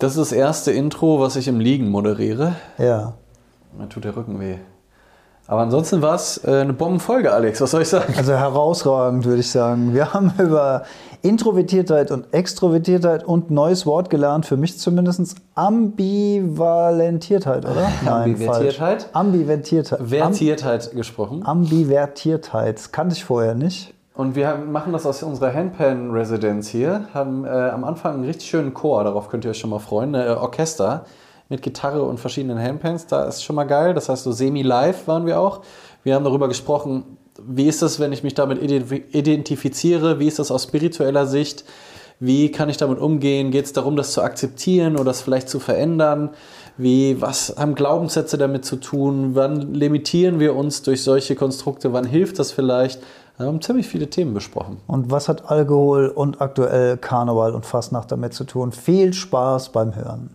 Das ist das erste Intro, was ich im Liegen moderiere. Ja. Mir tut der Rücken weh. Aber ansonsten war es äh, eine Bombenfolge, Alex. Was soll ich sagen? Also herausragend, würde ich sagen. Wir haben über Introvertiertheit und Extrovertiertheit und neues Wort gelernt, für mich zumindest Ambivalentiertheit, oder? Ambivertiertheit? falsch. Ambivertiertheit. Vertiertheit gesprochen. Ambivertiertheit. Das kannte ich vorher nicht. Und wir machen das aus unserer Handpan-Residenz hier. Haben äh, am Anfang einen richtig schönen Chor, darauf könnt ihr euch schon mal freuen. Ein Orchester mit Gitarre und verschiedenen Handpans. Da ist schon mal geil. Das heißt, so semi-live waren wir auch. Wir haben darüber gesprochen, wie ist es, wenn ich mich damit identifiziere? Wie ist das aus spiritueller Sicht? Wie kann ich damit umgehen? Geht es darum, das zu akzeptieren oder das vielleicht zu verändern? Wie, was haben Glaubenssätze damit zu tun? Wann limitieren wir uns durch solche Konstrukte? Wann hilft das vielleicht? Wir haben ziemlich viele Themen besprochen. Und was hat Alkohol und aktuell Karneval und Fastnacht damit zu tun? Viel Spaß beim Hören.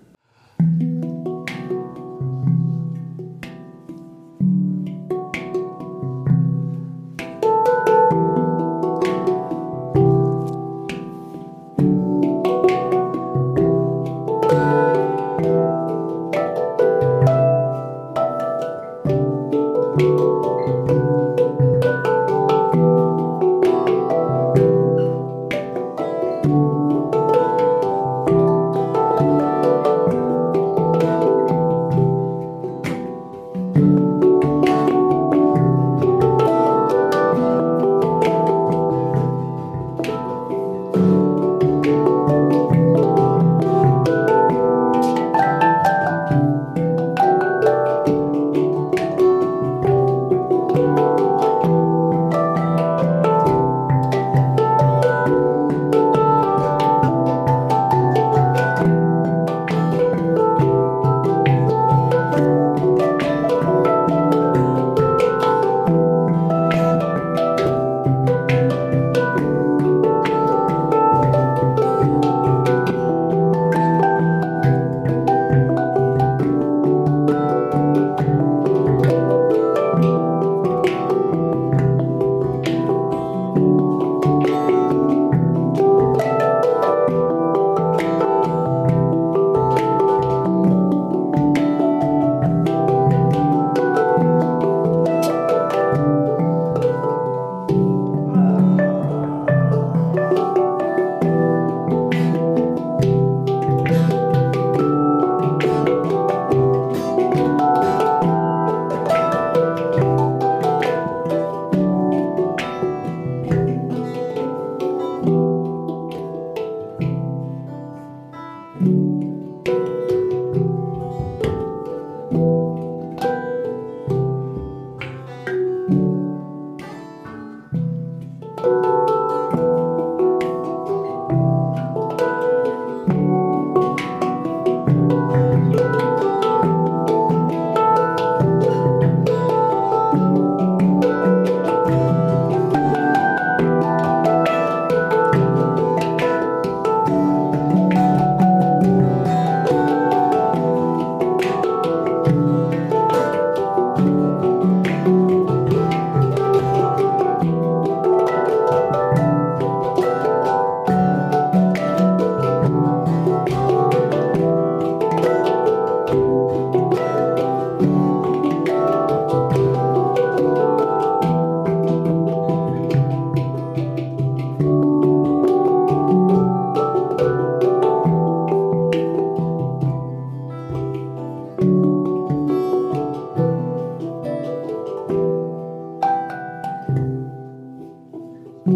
Late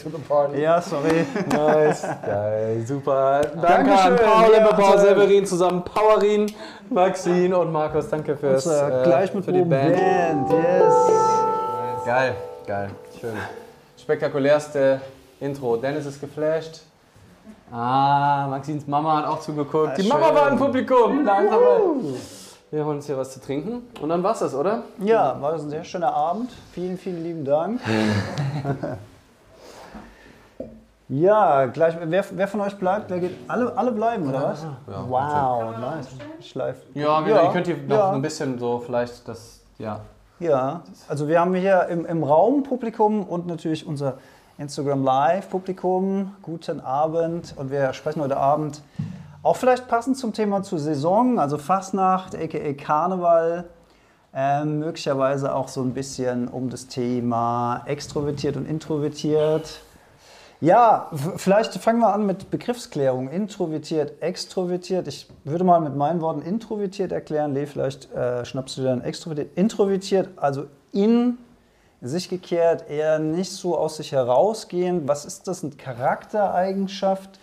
to the party. Ja, sorry. Nice. Geil, super. Danke Dankeschön. an Paul, Ja, Paul Severin zusammen, Paurin, Maxine und Markus. Danke fürs, Unser äh, gleich mit für die Band. Band. Yes. Geil, geil, schön. Spektakulärste Intro. Dennis ist geflasht. Ah, Maxins Mama hat auch zugeguckt. Die Ah, Mama schön. war im Publikum. Danke. Wir holen uns hier was zu trinken. Und dann war's das, oder? Ja, war ein sehr schöner Abend. Vielen, vielen lieben Dank. Ja, gleich. Wer, wer von euch bleibt? Wer geht? Alle, alle bleiben, oder was? Ja, wow, nice. Schleif. Ja, Ja, ihr könnt hier noch ja. ein bisschen so vielleicht das, ja. Ja, also wir haben hier im, im Raum Publikum und natürlich unser Instagram Live Publikum. Guten Abend und wir sprechen heute Abend auch vielleicht passend zum Thema zur Saison, also Fastnacht, aka Karneval. Ähm, möglicherweise auch so ein bisschen um das Thema extrovertiert und introvertiert. Ja, vielleicht fangen wir an mit Begriffsklärung. Introvertiert, extrovertiert. Ich würde mal mit meinen Worten introvertiert erklären. Lee, vielleicht äh, schnappst du dir dann extrovertiert. Introvertiert, also in sich gekehrt, eher nicht so aus sich herausgehen. Was ist das? Eine Charaktereigenschaft?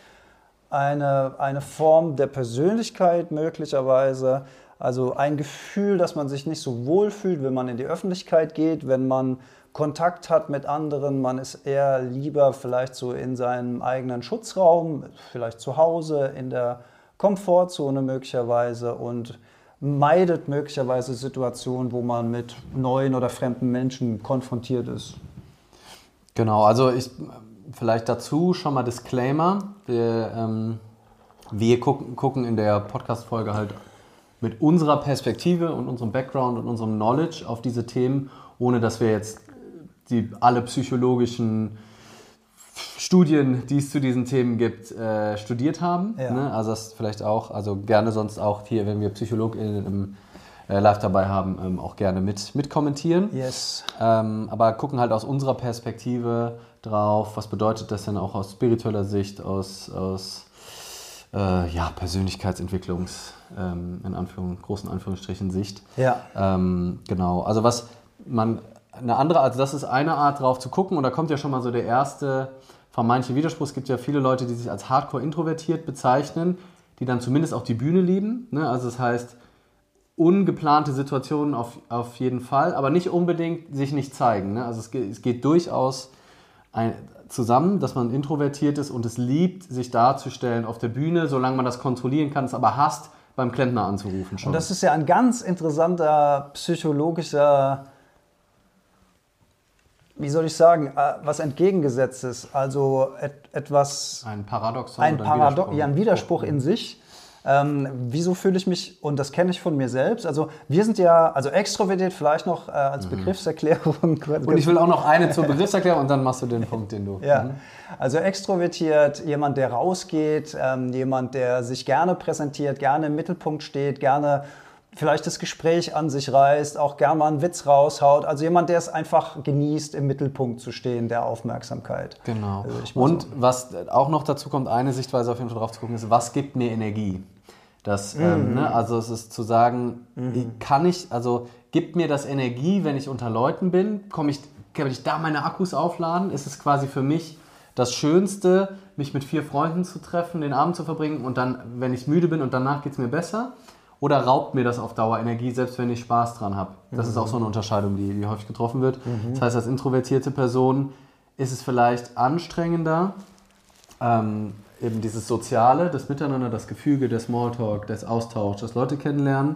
Eine, eine Form der Persönlichkeit möglicherweise? Also ein Gefühl, dass man sich nicht so wohl fühlt, wenn man in die Öffentlichkeit geht, wenn man Kontakt hat mit anderen. Man ist eher lieber vielleicht so in seinem eigenen Schutzraum, vielleicht zu Hause, in der Komfortzone möglicherweise und meidet möglicherweise Situationen, wo man mit neuen oder fremden Menschen konfrontiert ist. Genau, also ich vielleicht dazu schon mal Disclaimer. Wir, ähm, wir gucken, gucken in der Podcast-Folge halt mit unserer Perspektive und unserem Background und unserem Knowledge auf diese Themen, ohne dass wir jetzt die alle psychologischen Studien, die es zu diesen Themen gibt, äh, studiert haben. Ja. Ne? Also das vielleicht auch, also gerne sonst auch hier, wenn wir PsychologInnen im äh, Live dabei haben, ähm, auch gerne mit, mit kommentieren. Yes. Ähm, aber gucken halt aus unserer Perspektive drauf, was bedeutet das denn auch aus spiritueller Sicht, aus, aus äh, ja, Persönlichkeitsentwicklungs, ähm, in Anführung, großen Anführungsstrichen Sicht. Ja. Ähm, genau, also was man, eine andere, also das ist eine Art drauf zu gucken und da kommt ja schon mal so der erste vermeintliche Widerspruch. Es gibt ja viele Leute, die sich als hardcore introvertiert bezeichnen, die dann zumindest auch die Bühne lieben. Ne? Also das heißt, ungeplante Situationen auf, auf jeden Fall, aber nicht unbedingt sich nicht zeigen. Ne? Also es geht, es geht durchaus ein, zusammen, dass man introvertiert ist und es liebt, sich darzustellen auf der Bühne, solange man das kontrollieren kann, es aber hasst, beim Klempner anzurufen schon. Und das ist ja ein ganz interessanter psychologischer, wie soll ich sagen, äh, was entgegengesetztes. Also et, etwas, ein Paradoxon ein, Parado ja, ein Widerspruch in sich. Ähm, wieso fühle ich mich, und das kenne ich von mir selbst, also wir sind ja, also extrovertiert vielleicht noch äh, als Begriffserklärung. Und ich will auch noch eine zur Begriffserklärung und dann machst du den Punkt, den du. Ja, also extrovertiert, jemand, der rausgeht, ähm, jemand, der sich gerne präsentiert, gerne im Mittelpunkt steht, gerne vielleicht das Gespräch an sich reißt, auch gerne mal einen Witz raushaut. Also jemand, der es einfach genießt, im Mittelpunkt zu stehen, der Aufmerksamkeit. Genau. Also Und so. was auch noch dazu kommt, eine Sichtweise auf jeden Fall drauf zu gucken, ist, was gibt mir Energie? Das, ähm, ne, also es ist zu sagen, kann ich, also gibt mir das Energie, wenn ich unter Leuten bin? Komme ich, kann ich da meine Akkus aufladen? Ist es quasi für mich das Schönste, mich mit vier Freunden zu treffen, den Abend zu verbringen und dann, wenn ich müde bin und danach geht es mir besser? Oder raubt mir das auf Dauer Energie, selbst wenn ich Spaß dran habe? Das ist auch so eine Unterscheidung, die, die häufig getroffen wird. Das heißt, als introvertierte Person ist es vielleicht anstrengender, ähm, eben dieses Soziale, das Miteinander, das Gefüge, der Smalltalk, das Austausch, das Leute kennenlernen.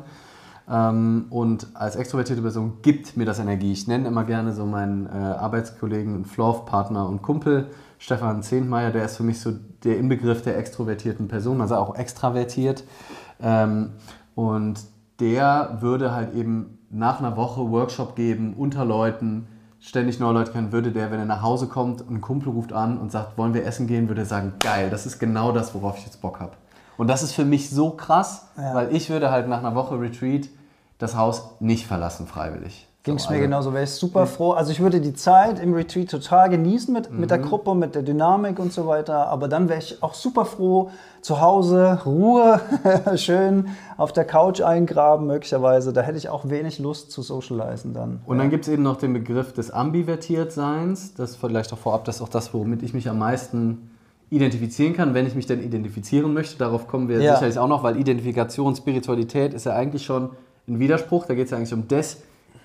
Ähm, und als extrovertierte Person gibt mir das Energie. Ich nenne immer gerne so meinen äh, Arbeitskollegen, Florf-Partner und Kumpel, Stefan Zehntmeier, der ist für mich so der Inbegriff der extrovertierten Person, also auch extravertiert. Ähm, und der würde halt eben nach einer Woche Workshop geben, unter Leuten, ständig neue Leute kennen, würde der, wenn er nach Hause kommt und ein Kumpel ruft an und sagt, wollen wir essen gehen, würde er sagen, geil, das ist genau das, worauf ich jetzt Bock habe. Und das ist für mich so krass, Ja. weil ich würde halt nach einer Woche Retreat das Haus nicht verlassen freiwillig. Ging es So, mir also- genauso, wäre ich super froh. Also ich würde die Zeit im Retreat total genießen mit, mit der Mhm. Gruppe, mit der Dynamik und so weiter. Aber dann wäre ich auch super froh, zu Hause, Ruhe, schön auf der Couch eingraben möglicherweise. Da hätte ich auch wenig Lust zu socialisen dann. Und dann gibt es eben noch den Begriff des Ambivertiertseins. Das vielleicht auch vorab, das ist auch das, womit ich mich am meisten identifizieren kann, wenn ich mich denn identifizieren möchte. Darauf kommen wir Ja. sicherlich auch noch, weil Identifikation, Spiritualität ist ja eigentlich schon ein Widerspruch. Da geht es ja eigentlich um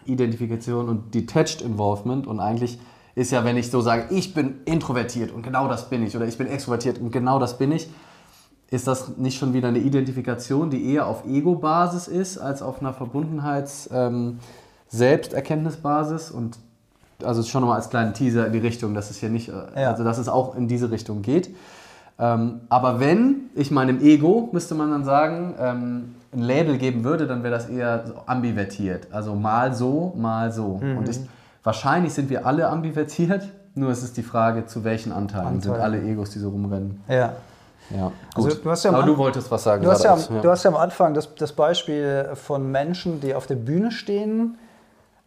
Desidentifikation und Detached Involvement. Und eigentlich ist ja, wenn ich so sage, ich bin introvertiet und genau das bin ich, oder ich bin extrovertiert und genau das bin ich, ist das nicht schon wieder eine Identifikation, die eher auf Ego-Basis ist, als auf einer Verbundenheits-, ähm? Und also schon nochmal als kleinen Teaser in die Richtung, dass es hier nicht, äh, ja. also dass es auch in diese Richtung geht. Ähm, aber wenn ich meinem Ego, müsste man dann sagen, ähm, ein Label geben würde, dann wäre das eher so ambivertiert. Also mal so, mal so. Mhm. Und ich, wahrscheinlich sind wir alle ambivertiert, nur es ist die Frage, zu welchen Anteilen Anteil. sind alle Egos, die so rumrennen. Ja. Ja, also gut. Also, du Aber du wolltest was sagen. Du hast, ja, ja. du hast ja am Anfang das, das Beispiel von Menschen, die auf der Bühne stehen,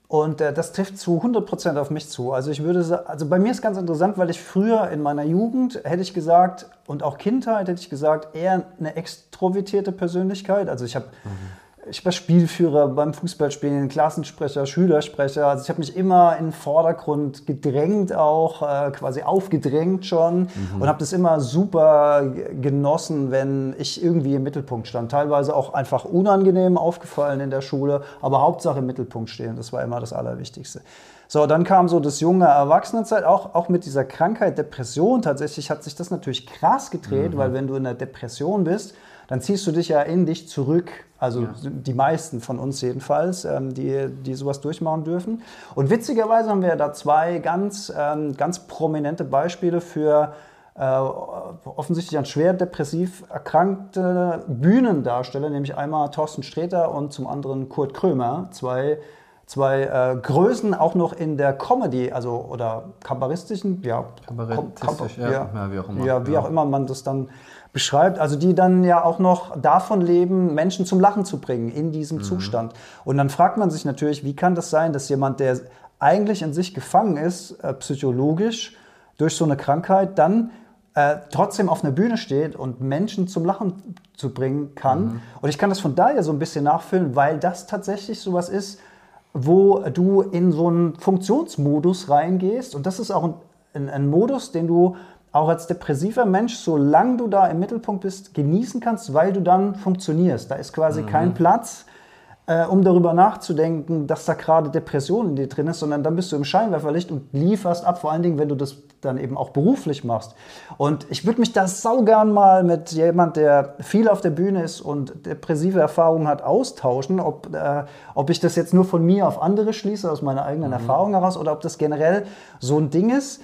und äh, das trifft zu 100% auf mich zu. Also ich würde also bei mir ist ganz interessant, weil ich früher in meiner Jugend hätte ich gesagt und auch Kindheit hätte ich gesagt eher eine extrovertierte Persönlichkeit. Also ich habe mhm ich war Spielführer beim Fußballspielen, Klassensprecher, Schülersprecher. Also ich habe mich immer in den Vordergrund gedrängt, auch äh, quasi aufgedrängt schon mhm. und habe das immer super genossen, wenn ich irgendwie im Mittelpunkt stand. Teilweise auch einfach unangenehm aufgefallen in der Schule, aber Hauptsache im Mittelpunkt stehen. Das war immer das Allerwichtigste. So, dann kam so das junge Erwachsenenzeit, auch, auch mit dieser Krankheit Depression. Tatsächlich hat sich das natürlich krass gedreht, mhm. weil wenn du in der Depression bist, dann ziehst du dich ja in dich zurück. Also ja. die meisten von uns jedenfalls, ähm, die, die sowas durchmachen dürfen. Und witzigerweise haben wir da zwei ganz, ähm, ganz prominente Beispiele für äh, offensichtlich an schwer depressiv erkrankte Bühnendarsteller, nämlich einmal Thorsten Sträter und zum anderen Kurt Krömer, zwei zwei äh, Größen auch noch in der Comedy, also oder kabarettistischen, ja, Kabarettistisch, ja, ja, ja, wie auch immer. Ja, wie auch immer man das dann beschreibt, also die dann ja auch noch davon leben, Menschen zum Lachen zu bringen in diesem mhm. Zustand. Und dann fragt man sich natürlich, wie kann das sein, dass jemand, der eigentlich in sich gefangen ist, äh, psychologisch, durch so eine Krankheit, dann äh, trotzdem auf einer Bühne steht und Menschen zum Lachen zu bringen kann. Mhm. Und ich kann das von daher so ein bisschen nachfüllen, weil das tatsächlich sowas ist, wo du in so einen Funktionsmodus reingehst. Und das ist auch ein, ein, ein Modus, den du auch als depressiver Mensch, solange du da im Mittelpunkt bist, genießen kannst, weil du dann funktionierst. Da ist quasi mhm. kein Platz, äh, um darüber nachzudenken, dass da gerade Depression in dir drin ist, sondern dann bist du im Scheinwerferlicht und lieferst ab, vor allen Dingen, wenn du das dann eben auch beruflich machst. Und ich würde mich da saugern mal mit jemand, der viel auf der Bühne ist und depressive Erfahrungen hat, austauschen, ob, äh, ob ich das jetzt nur von mir auf andere schließe, aus meiner eigenen mhm. Erfahrung heraus, oder ob das generell so ein Ding ist,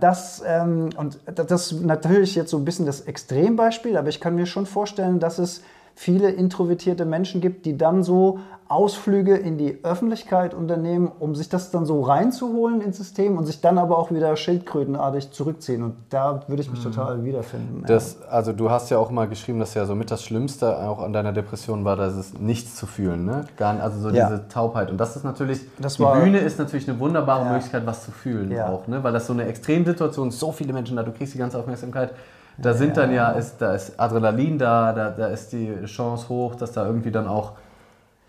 das, ähm, und das ist natürlich jetzt so ein bisschen das Extrembeispiel, aber ich kann mir schon vorstellen, dass es viele introvertierte Menschen gibt, die dann so Ausflüge in die Öffentlichkeit unternehmen, um sich das dann so reinzuholen ins System und sich dann aber auch wieder schildkrötenartig zurückziehen. Und da würde ich mich mhm. total wiederfinden. Das, ja. Also du hast ja auch mal geschrieben, dass ja so mit das Schlimmste auch an deiner Depression war, dass es nichts zu fühlen, ne? Gar, also so ja. diese Taubheit. Und das ist natürlich, das die war, Bühne ist natürlich eine wunderbare ja. Möglichkeit, was zu fühlen auch, ne? Weil das so eine Extremsituation, so viele Menschen da, du kriegst die ganze Aufmerksamkeit. Da sind dann ja, ist, da ist Adrenalin da, da, da ist die Chance hoch, dass da irgendwie dann auch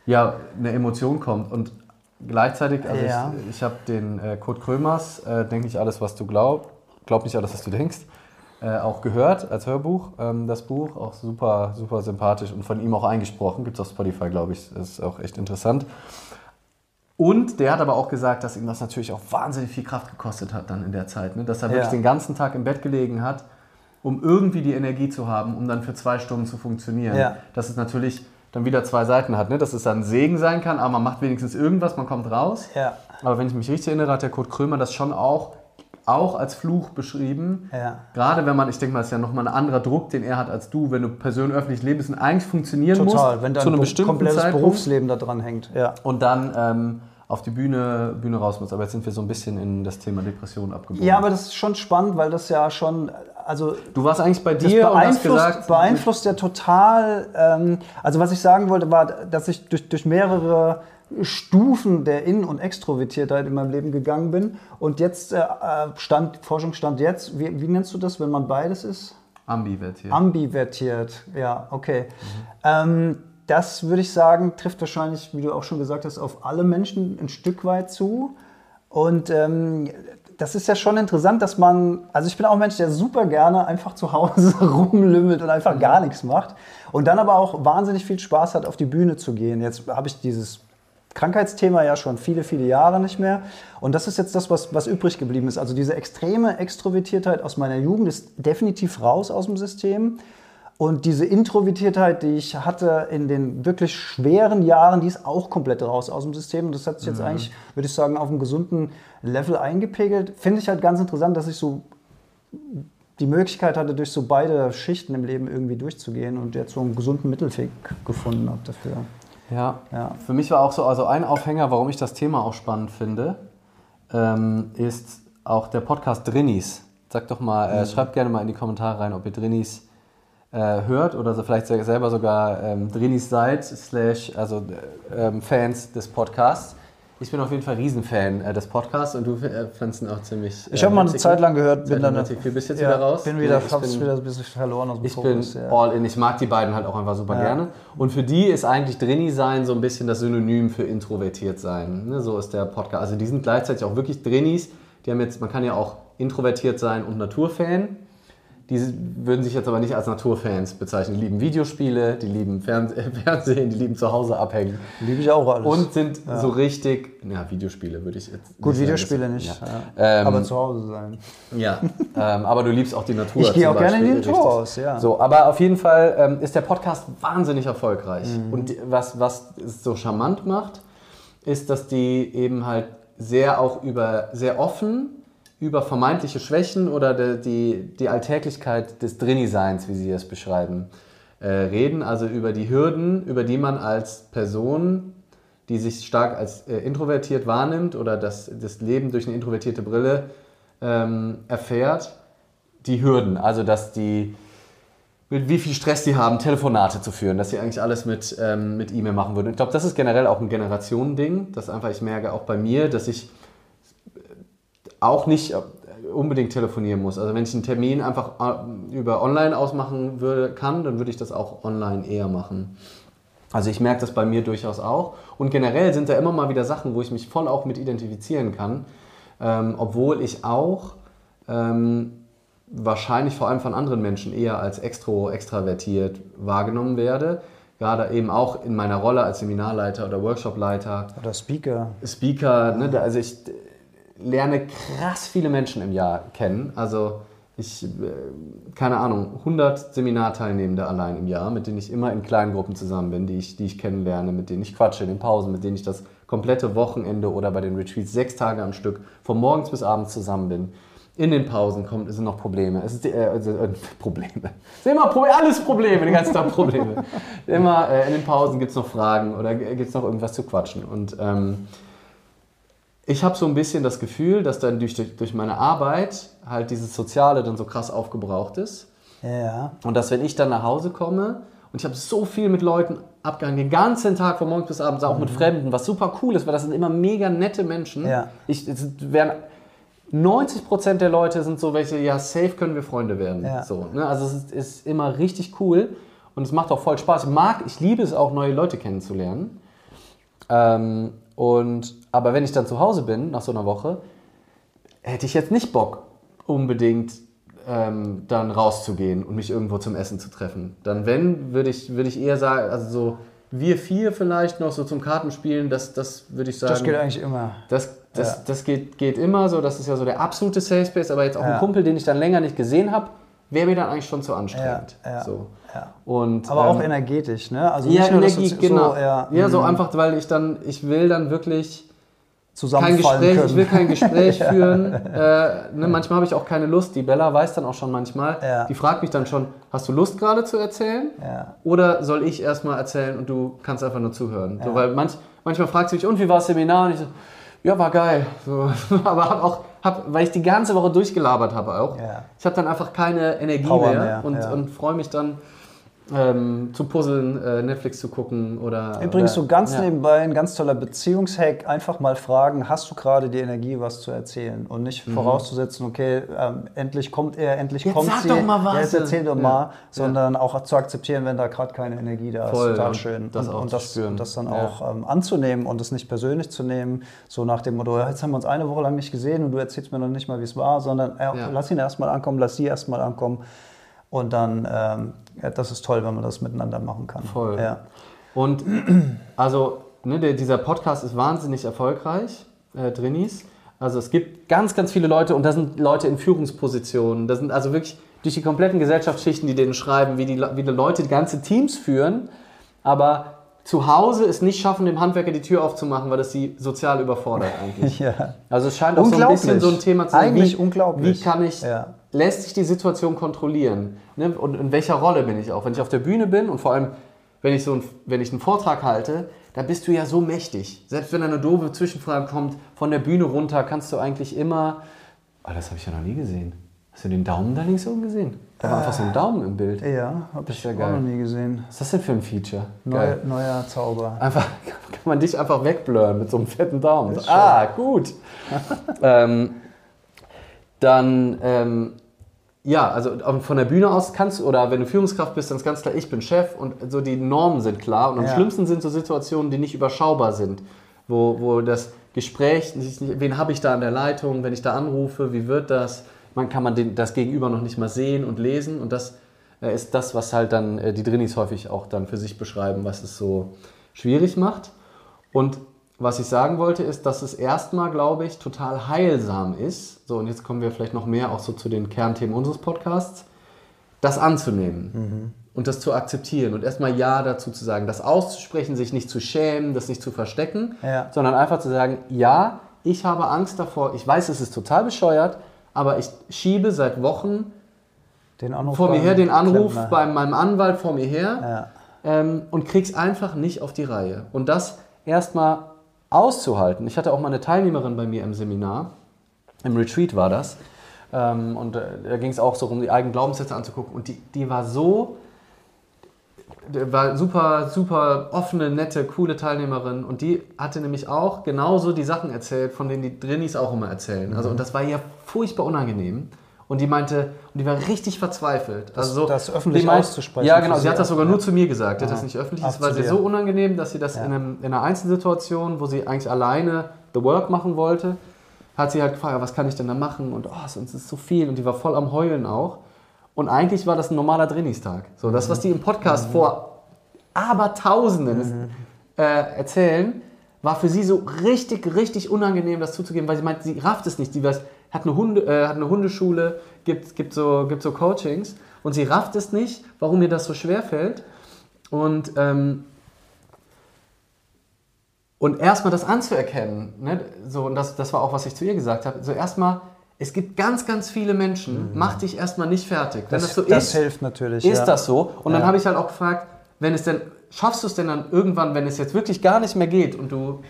ja, eine Emotion kommt. Und gleichzeitig, also ja. ich, ich habe den äh, Kurt Krömers, äh, denke ich alles, was du glaubst, glaub nicht alles, was du denkst, äh, auch gehört als Hörbuch, ähm, das Buch, auch super, super sympathisch und von ihm auch eingesprochen, gibt es auf Spotify, glaube ich, das ist auch echt interessant. Und der hat aber auch gesagt, dass ihm das natürlich auch wahnsinnig viel Kraft gekostet hat dann in der Zeit, ne? dass er ja. wirklich den ganzen Tag im Bett gelegen hat, um irgendwie die Energie zu haben, um dann für zwei Stunden zu funktionieren. Ja. Das ist natürlich dann wieder zwei Seiten hat. Ne? Dass es dann Segen sein kann, aber man macht wenigstens irgendwas, man kommt raus. Ja. Aber wenn ich mich richtig erinnere, hat der Kurt Krömer das schon auch, auch als Fluch beschrieben. Ja. Gerade wenn man, ich denke mal, es ist ja nochmal ein anderer Druck, den er hat als du, wenn du persönlich öffentlich lebst und eigentlich funktionieren Total, musst. Total, wenn dein zu einem bestimmten komplettes Zeitpunkt, Berufsleben da dran hängt. Ja. Und dann ähm, auf die Bühne, Bühne raus muss. Aber jetzt sind wir so ein bisschen in das Thema Depression abgebogen. Ja, aber das ist schon spannend, weil das ja schon, also du warst eigentlich bei dir und hast gesagt, beeinflusst ja total. Ähm, also was ich sagen wollte, war, dass ich durch, durch mehrere Stufen der In- und Extrovertiertheit in meinem Leben gegangen bin. Und jetzt äh, stand, Forschung stand jetzt, wie, wie, nennst du das, wenn man beides ist? Ambivertiert. Ambivertiert, ja, okay. Mhm. Ähm, das würde ich sagen, trifft wahrscheinlich, wie du auch schon gesagt hast, auf alle Menschen ein Stück weit zu. Und ähm, das ist ja schon interessant, dass man, also ich bin auch ein Mensch, der super gerne einfach zu Hause rumlümmelt und einfach gar nichts macht. Und dann aber auch wahnsinnig viel Spaß hat, auf die Bühne zu gehen. Jetzt habe ich dieses Krankheitsthema ja schon viele, viele Jahre nicht mehr. Und das ist jetzt das, was, was übrig geblieben ist. Also diese extreme Extrovertiertheit aus meiner Jugend ist definitiv raus aus dem System. Und diese Introvertiertheit, die ich hatte in den wirklich schweren Jahren, die ist auch komplett raus aus dem System. Und das hat sich jetzt eigentlich, würde ich sagen, auf einem gesunden Level eingepegelt. Finde ich halt ganz interessant, dass ich so die Möglichkeit hatte, durch so beide Schichten im Leben irgendwie durchzugehen und jetzt so einen gesunden Mittelweg gefunden habe dafür. Ja. Ja. Für mich war auch so, also ein Aufhänger, warum ich das Thema auch spannend finde, ähm, ist auch der Podcast Drinnies. Sagt doch mal, äh, schreibt gerne mal in die Kommentare rein, ob ihr Drinnies äh, hört oder so vielleicht se- selber sogar ähm, Drinnies seid, slash, also äh, ähm, Fans des Podcasts. Ich bin auf jeden Fall Riesenfan äh, des Podcasts und du äh, fandest ihn auch ziemlich. Ich habe mal eine witzig. Zeit lang gehört, bin dann. Wie bist du jetzt ja, wieder raus? Bin wieder, Nee, ich bin- wieder ein bisschen verloren aus dem Ich bin Fokus. ja. all in. Ich mag die beiden halt auch einfach super Ja. gerne. Und für die ist eigentlich Drini sein so ein bisschen das Synonym für introvertiert sein. Ne, so ist der Podcast. Also die sind gleichzeitig auch wirklich Drinis. Die haben jetzt, man kann ja auch introvertiert sein und Naturfan. Die würden sich jetzt aber nicht als Naturfans bezeichnen. Die lieben Videospiele, die lieben Fern Fernsehen, die lieben zu Hause abhängen. Liebe ich auch alles. Und sind so richtig, ja, Videospiele würde ich jetzt. Gut, nicht sagen, Videospiele das- nicht. Ja. Ja. Ähm, aber zu Hause sein. Ja, ähm, aber du liebst auch die Natur. Ich gehe auch gerne in die Beispiel, Natur raus, ja. So, aber auf jeden Fall ähm, ist der Podcast wahnsinnig erfolgreich. Mhm. Und was, was es so charmant macht, ist, dass die eben halt sehr auch über, sehr offen über vermeintliche Schwächen oder de, die, die Alltäglichkeit des Drini-Seins, wie sie es beschreiben, äh, reden. Also über die Hürden, über die man als Person, die sich stark als äh, introvertiert wahrnimmt oder das, das Leben durch eine introvertierte Brille ähm, erfährt, die Hürden. Also dass die mit wie viel Stress die haben, Telefonate zu führen, dass sie eigentlich alles mit, ähm, mit E-Mail machen würden. Ich glaube, das ist generell auch ein Generationending, dass einfach ich merke auch bei mir, dass ich auch nicht äh, unbedingt telefonieren muss. Also wenn ich einen Termin einfach äh, über online ausmachen würde, kann, dann würde ich das auch online eher machen. Also ich merke das bei mir durchaus auch. Und generell sind da immer mal wieder Sachen, wo ich mich voll auch mit identifizieren kann, ähm, obwohl ich auch ähm, wahrscheinlich vor allem von anderen Menschen eher als extro, extravertiert wahrgenommen werde. Gerade eben auch in meiner Rolle als Seminarleiter oder Workshopleiter. Oder Speaker. Speaker, ne, also ich lerne krass viele Menschen im Jahr kennen. Also ich, äh, keine Ahnung, 100 Seminarteilnehmende allein im Jahr, mit denen ich immer in kleinen Gruppen zusammen bin, die ich, die ich kennenlerne, mit denen ich quatsche in den Pausen, mit denen ich das komplette Wochenende oder bei den Retreats sechs Tage am Stück von morgens bis abends zusammen bin. In den Pausen kommt, sind noch Probleme. Es ist, äh, also, äh, Probleme. Es sind immer Pro alles Probleme, den ganzen Tag Probleme. Immer äh, in den Pausen gibt es noch Fragen oder gibt es noch irgendwas zu quatschen. Und ähm, ich habe so ein bisschen das Gefühl, dass dann durch, durch meine Arbeit halt dieses Soziale dann so krass aufgebraucht ist. Ja. Und dass wenn ich dann nach Hause komme und ich habe so viel mit Leuten abgehangen, den ganzen Tag von morgens bis abends, auch mit Fremden, was super cool ist, weil das sind immer mega nette Menschen. Ja. Ich, es werden 90% der Leute sind so welche, ja, safe können wir Freunde werden. Ja. So, ne? Also es ist, ist immer richtig cool und es macht auch voll Spaß. Ich mag, ich liebe es auch, neue Leute kennenzulernen. Ähm, und, aber wenn ich dann zu Hause bin, nach so einer Woche, hätte ich jetzt nicht Bock, unbedingt ähm, dann rauszugehen und mich irgendwo zum Essen zu treffen. Dann, wenn, würde ich, würde ich eher sagen, also so wir vier vielleicht noch so zum Kartenspielen, das, das würde ich sagen. Das geht eigentlich immer. Das, das, Ja. das geht, geht immer so, das ist ja so der absolute Safe Space, aber jetzt auch Ja. ein Kumpel, den ich dann länger nicht gesehen habe, wäre mir dann eigentlich schon zu anstrengend. Ja, ja, So. ja. Und, Aber auch ähm, energetisch, ne? Also ja, nicht nur, Energie, wir genau. so ja, ja, so mhm, einfach, weil ich dann, ich will dann wirklich kein zusammenfallen Gespräch, können. ich will kein Gespräch führen. Äh, ne, manchmal habe ich auch keine Lust. Die Bella weiß dann auch schon manchmal. Ja. Die fragt mich dann schon, hast du Lust gerade zu erzählen? Ja. Oder soll ich erstmal erzählen und du kannst einfach nur zuhören? So, Ja. weil manch, manchmal fragt sie mich, und wie war das Seminar? Und ich so, ja, war geil. So, aber hab auch, hab, weil ich die ganze Woche durchgelabert habe auch. Ich habe dann einfach keine Energie Power mehr, mehr, und, und freue mich dann ähm, zu puzzeln, äh, Netflix zu gucken oder. Übrigens oder, so ganz ja. nebenbei ein ganz toller Beziehungshack, einfach mal fragen, hast du gerade die Energie, was zu erzählen? Und nicht vorauszusetzen, okay, ähm, endlich kommt er, endlich Mhm. Jetzt kommt sag sie, doch mal was. Ja, jetzt erzähl doch Ja. mal, sondern auch zu akzeptieren, wenn da gerade keine Energie da Voll, ist. Total und schön. das und, auch und zu das, spüren. das dann Ja. auch ähm, anzunehmen und es nicht persönlich zu nehmen, so nach dem Motto, jetzt haben wir uns eine Woche lang nicht gesehen und du erzählst mir noch nicht mal, wie es war, sondern äh, Ja. lass ihn erstmal ankommen, lass sie erstmal ankommen. Und dann, ähm, das ist toll, wenn man das miteinander machen kann. Voll. Ja. Und also, ne, der, dieser Podcast ist wahnsinnig erfolgreich, äh, Drinis. Also es gibt ganz, ganz viele Leute und da sind Leute in Führungspositionen. Da sind also wirklich durch die kompletten Gesellschaftsschichten, die denen schreiben, wie die, wie die Leute die ganze Teams führen. Aber zu Hause es nicht schaffen, dem Handwerker die Tür aufzumachen, weil das sie sozial überfordert eigentlich. Ja. Also es scheint auch so ein bisschen so ein Thema zu sein. Eigentlich wie, unglaublich. Wie kann ich, Ja. Lässt sich die Situation kontrollieren? Ne? Und in welcher Rolle bin ich auch? Wenn ich auf der Bühne bin und vor allem, wenn ich, so ein, wenn ich einen Vortrag halte, da bist du ja so mächtig. Selbst wenn da eine doofe Zwischenfrage kommt, von der Bühne runter kannst du eigentlich immer... Oh, das habe ich ja noch nie gesehen. Hast du den Daumen da links oben gesehen? Da war einfach so ein Daumen im Bild. Ja, habe ich ja auch geil. noch nie gesehen. Was ist das denn für ein Feature? Neuer, neuer Zauber. Einfach, kann man dich einfach wegblurren mit so einem fetten Daumen. Ah, gut. ähm, dann, ähm, ja, also ähm, von der Bühne aus kannst du, oder wenn du Führungskraft bist, dann ist ganz klar, ich bin Chef und so die Normen sind klar. Und am Ja. schlimmsten sind so Situationen, die nicht überschaubar sind, wo, wo das Gespräch, wen habe ich da an der Leitung, wenn ich da anrufe, wie wird das? Man kann man den, das Gegenüber noch nicht mal sehen und lesen und das äh, ist das, was halt dann äh, die Drinis häufig auch dann für sich beschreiben, was es so schwierig macht. Und was ich sagen wollte, ist, dass es erstmal, glaube ich, total heilsam ist. So, und jetzt kommen wir vielleicht noch mehr auch so zu den Kernthemen unseres Podcasts, das anzunehmen und das zu akzeptieren und erstmal Ja dazu zu sagen, das auszusprechen, sich nicht zu schämen, das nicht zu verstecken, Ja. sondern einfach zu sagen, ja, ich habe Angst davor, ich weiß, es ist total bescheuert, aber ich schiebe seit Wochen Den Anruf vor mir her den Anruf Klempner. bei meinem Anwalt vor mir her Ja. ähm, und krieg's einfach nicht auf die Reihe. Und das erstmal auszuhalten. Ich hatte auch mal eine Teilnehmerin bei mir im Seminar, im Retreat war das, ähm, und äh, da ging es auch so um die eigenen Glaubenssätze anzugucken und die, die war so, war super, super offene, nette, coole Teilnehmerin und die hatte nämlich auch genauso die Sachen erzählt, von denen die Drinnis auch immer erzählen. Also und das war ihr furchtbar unangenehm. Und die meinte, und die war richtig verzweifelt. also so, das öffentlich meint- auszusprechen Ja, genau. Sie sie hat das sogar ja. nur zu mir gesagt. Die hat Ja. das nicht öffentlich. Das war dir. so unangenehm, dass sie das Ja. in, einem, in einer Einzelsituation, wo sie eigentlich alleine The Work machen wollte, hat sie halt gefragt, was kann ich denn da machen? Und oh, sonst ist so viel. Und die war voll am Heulen auch. Und eigentlich war das ein normaler Trainingstag. So, das, was die im Podcast vor Abertausenden äh, erzählen, war für sie so richtig, richtig unangenehm, das zuzugeben, weil sie meint, sie rafft es nicht. Die weiß, hat, eine Hunde, äh, hat eine Hundeschule, gibt, gibt, so, gibt so Coachings und sie rafft es nicht, warum ihr das so schwer fällt. Und, ähm, und erstmal das anzuerkennen, ne? so, und das, das war auch, was ich zu ihr gesagt habe, so erstmal, es gibt ganz, ganz viele Menschen, mach dich erstmal nicht fertig. Wenn das, Das, so das ist, hilft natürlich. ist ja. das so? Und dann Ja. habe ich halt auch gefragt, wenn es denn, schaffst du es denn dann irgendwann, wenn es jetzt wirklich gar nicht mehr geht und du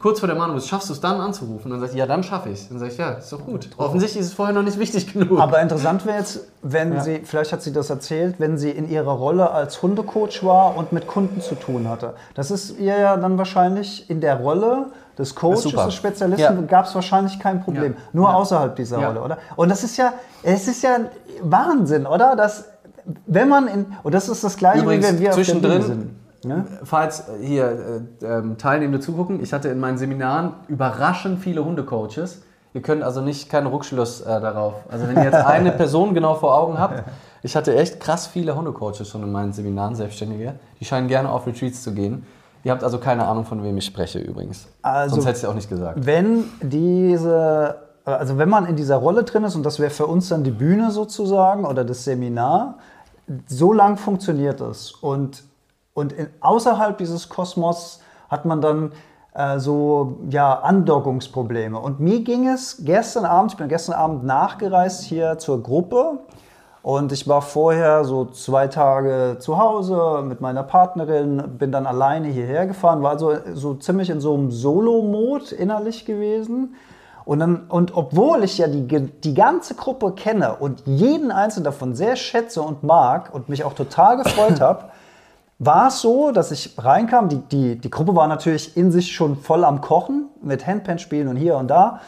kurz vor der Mahnung bist, schaffst du es dann anzurufen? Und dann sage ich, ja, dann schaffe ich es. Dann sage ich, ja, ist doch gut. Offensichtlich ist es vorher noch nicht wichtig genug. Aber interessant wäre jetzt, wenn Ja. sie, vielleicht hat sie das erzählt, wenn sie in ihrer Rolle als Hundecoach war und mit Kunden zu tun hatte. Das ist ihr ja dann wahrscheinlich in der Rolle des Coaches, des Spezialisten, Ja. gab es wahrscheinlich kein Problem. Ja. Nur außerhalb dieser. Rolle, oder? Und das ist ja, es ist ja Wahnsinn, oder? Dass, wenn man in, und das ist das Gleiche, Übrigens, wie wenn wir auf der zwischendrin- Bühne sind. Ne? Falls äh, hier äh, ähm, Teilnehmende zugucken, ich hatte in meinen Seminaren überraschend viele Hundecoaches. Ihr könnt also nicht keinen Rückschluss äh, darauf. Also wenn ihr jetzt eine Person genau vor Augen habt, ich hatte echt krass viele Hundecoaches schon in meinen Seminaren, Selbstständige. Die scheinen gerne auf Retreats zu gehen. Ihr habt also keine Ahnung, von wem ich spreche übrigens. Also- Sonst hätte ich auch nicht gesagt. Wenn diese, also wenn man in dieser Rolle drin ist, und das wäre für uns dann die Bühne sozusagen oder das Seminar, so lang funktioniert es. Und, und in, außerhalb dieses Kosmos hat man dann äh, so ja, Andockungsprobleme. Und mir ging es gestern Abend, ich bin gestern Abend nachgereist hier zur Gruppe und ich war vorher so zwei Tage zu Hause mit meiner Partnerin, bin dann alleine hierher gefahren, war also so ziemlich in so einem Solo-Mod innerlich gewesen. Und, dann, und obwohl ich ja die, die ganze Gruppe kenne und jeden einzelnen davon sehr schätze und mag und mich auch total gefreut habe, war es so, dass ich reinkam. Die, die, die Gruppe war natürlich in sich schon voll am Kochen mit Handpan-Spielen und hier und da.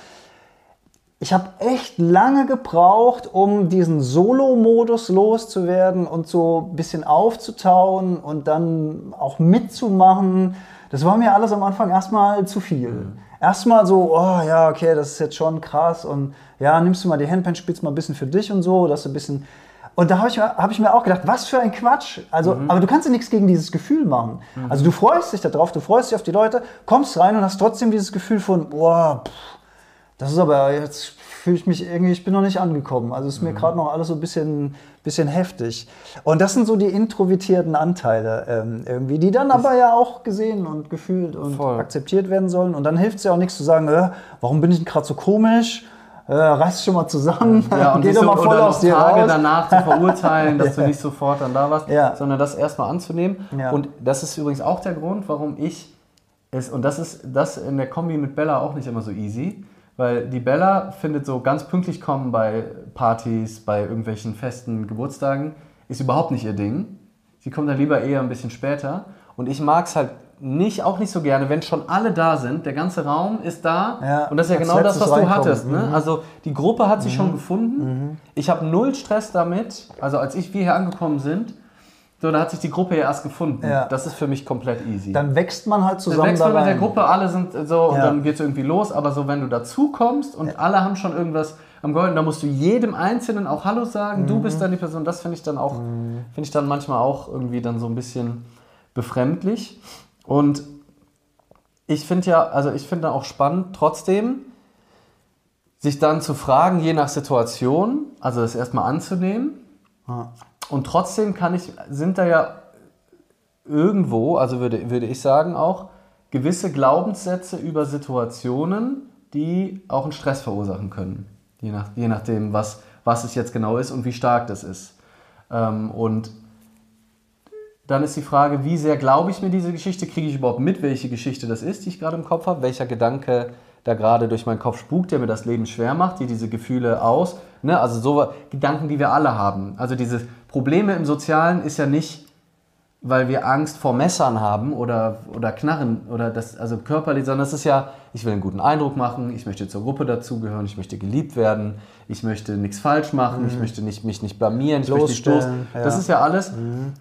Ich habe echt lange gebraucht, um diesen Solo-Modus loszuwerden und so ein bisschen aufzutauen und dann auch mitzumachen. Das war mir alles am Anfang erstmal zu viel. Erstmal so, oh ja, okay, das ist jetzt schon krass und ja, nimmst du mal die Handpan, spielst mal ein bisschen für dich und so, dass du ein bisschen. Und da habe ich, mir- hab ich mir auch gedacht, was für ein Quatsch. Also, aber du kannst ja nichts gegen dieses Gefühl machen. Also du freust dich darauf, du freust dich auf die Leute, kommst rein und hast trotzdem dieses Gefühl von, boah, pff, Das ist aber, jetzt fühle ich mich irgendwie, ich bin noch nicht angekommen. Also ist mir gerade noch alles so ein bisschen, bisschen heftig. Und das sind so die introvertierten Anteile ähm, irgendwie, die dann aber ja auch gesehen und gefühlt und Voll. akzeptiert werden sollen. Und dann hilft es ja auch nichts zu sagen, äh, warum bin ich denn gerade so komisch? Äh, reiß schon mal zusammen, Ja, und geh nicht doch mal voll aus dir Tage raus. danach zu verurteilen, dass du nicht sofort dann da warst, Ja. sondern das erstmal anzunehmen. Ja. Und das ist übrigens auch der Grund, warum ich es, und das ist das in der Kombi mit Bella auch nicht immer so easy, weil die Bella findet so ganz pünktlich kommen bei Partys, bei irgendwelchen festen Geburtstagen, ist überhaupt nicht ihr Ding. Sie kommt dann lieber eher ein bisschen später. Und ich mag es halt nicht, auch nicht so gerne, wenn schon alle da sind, der ganze Raum ist da Ja, und das ist ja genau das, was du reinkommen. hattest. Ne? Mhm. Also die Gruppe hat sich schon gefunden. Ich habe null Stress damit. Also als ich wir hier angekommen sind, so, da hat sich die Gruppe ja erst gefunden. Ja. Das ist für mich komplett easy. Dann wächst man halt Dann zusammen wächst da man mit der. Gruppe, alle sind so und Ja. dann geht es irgendwie los. Aber so, wenn du dazu kommst und alle haben schon irgendwas am Golden, da musst du jedem Einzelnen auch Hallo sagen. Du Mhm. bist dann die Person. Das finde ich dann auch, finde ich dann manchmal auch irgendwie dann so ein bisschen befremdlich. Und ich finde ja, also ich finde auch spannend, trotzdem sich dann zu fragen, je nach Situation, also das erstmal anzunehmen. Ja. Und trotzdem kann ich, sind da ja irgendwo, also würde, würde ich sagen auch, gewisse Glaubenssätze über Situationen, die auch einen Stress verursachen können. Je, nach, je nachdem, was, was es jetzt genau ist und wie stark das ist. Ähm, und dann ist die Frage, wie sehr glaube ich mir diese Geschichte? Kriege ich überhaupt mit, welche Geschichte das ist, die ich gerade im Kopf habe? Welcher Gedanke da gerade durch meinen Kopf spukt, der mir das Leben schwer macht, die diese Gefühle aus? Ne? Also so Gedanken, die wir alle haben. Also diese Probleme im Sozialen ist ja nicht, weil wir Angst vor Messern haben oder, oder Knarren oder das, also körperlich, sondern es ist ja, ich will einen guten Eindruck machen, ich möchte zur Gruppe dazugehören, ich möchte geliebt werden, ich möchte nichts falsch machen, ich möchte nicht, mich nicht blamieren, ich möchte nicht los. Bloßstellen, ja. Das ist ja alles.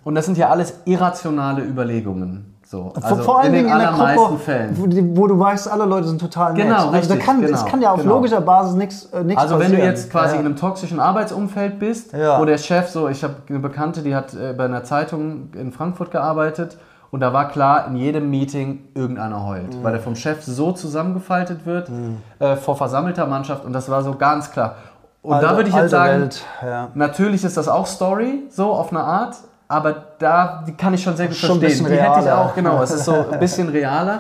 Und das sind ja alles irrationale Überlegungen. So. Vor- Also vor allen in den Dingen in der allermeisten Fällen. Wo, wo du weißt, alle Leute sind total nett. Genau, also da richtig, kann, Es genau, kann ja auf genau. logischer Basis nichts äh, nichts Also wenn du jetzt quasi ja. in einem toxischen Arbeitsumfeld bist, Ja. wo der Chef so, ich habe eine Bekannte, die hat äh, bei einer Zeitung in Frankfurt gearbeitet und da war klar, in jedem Meeting irgendeiner heult, Mhm. weil er vom Chef so zusammengefaltet wird äh, vor versammelter Mannschaft und das war so ganz klar. Und da Alte- würde ich jetzt sagen, Welt, ja. natürlich ist das auch Story, so auf eine Art, aber da die kann ich schon sehr gut Schon verstehen. Die hätte ich auch, genau, es ist so ein bisschen realer.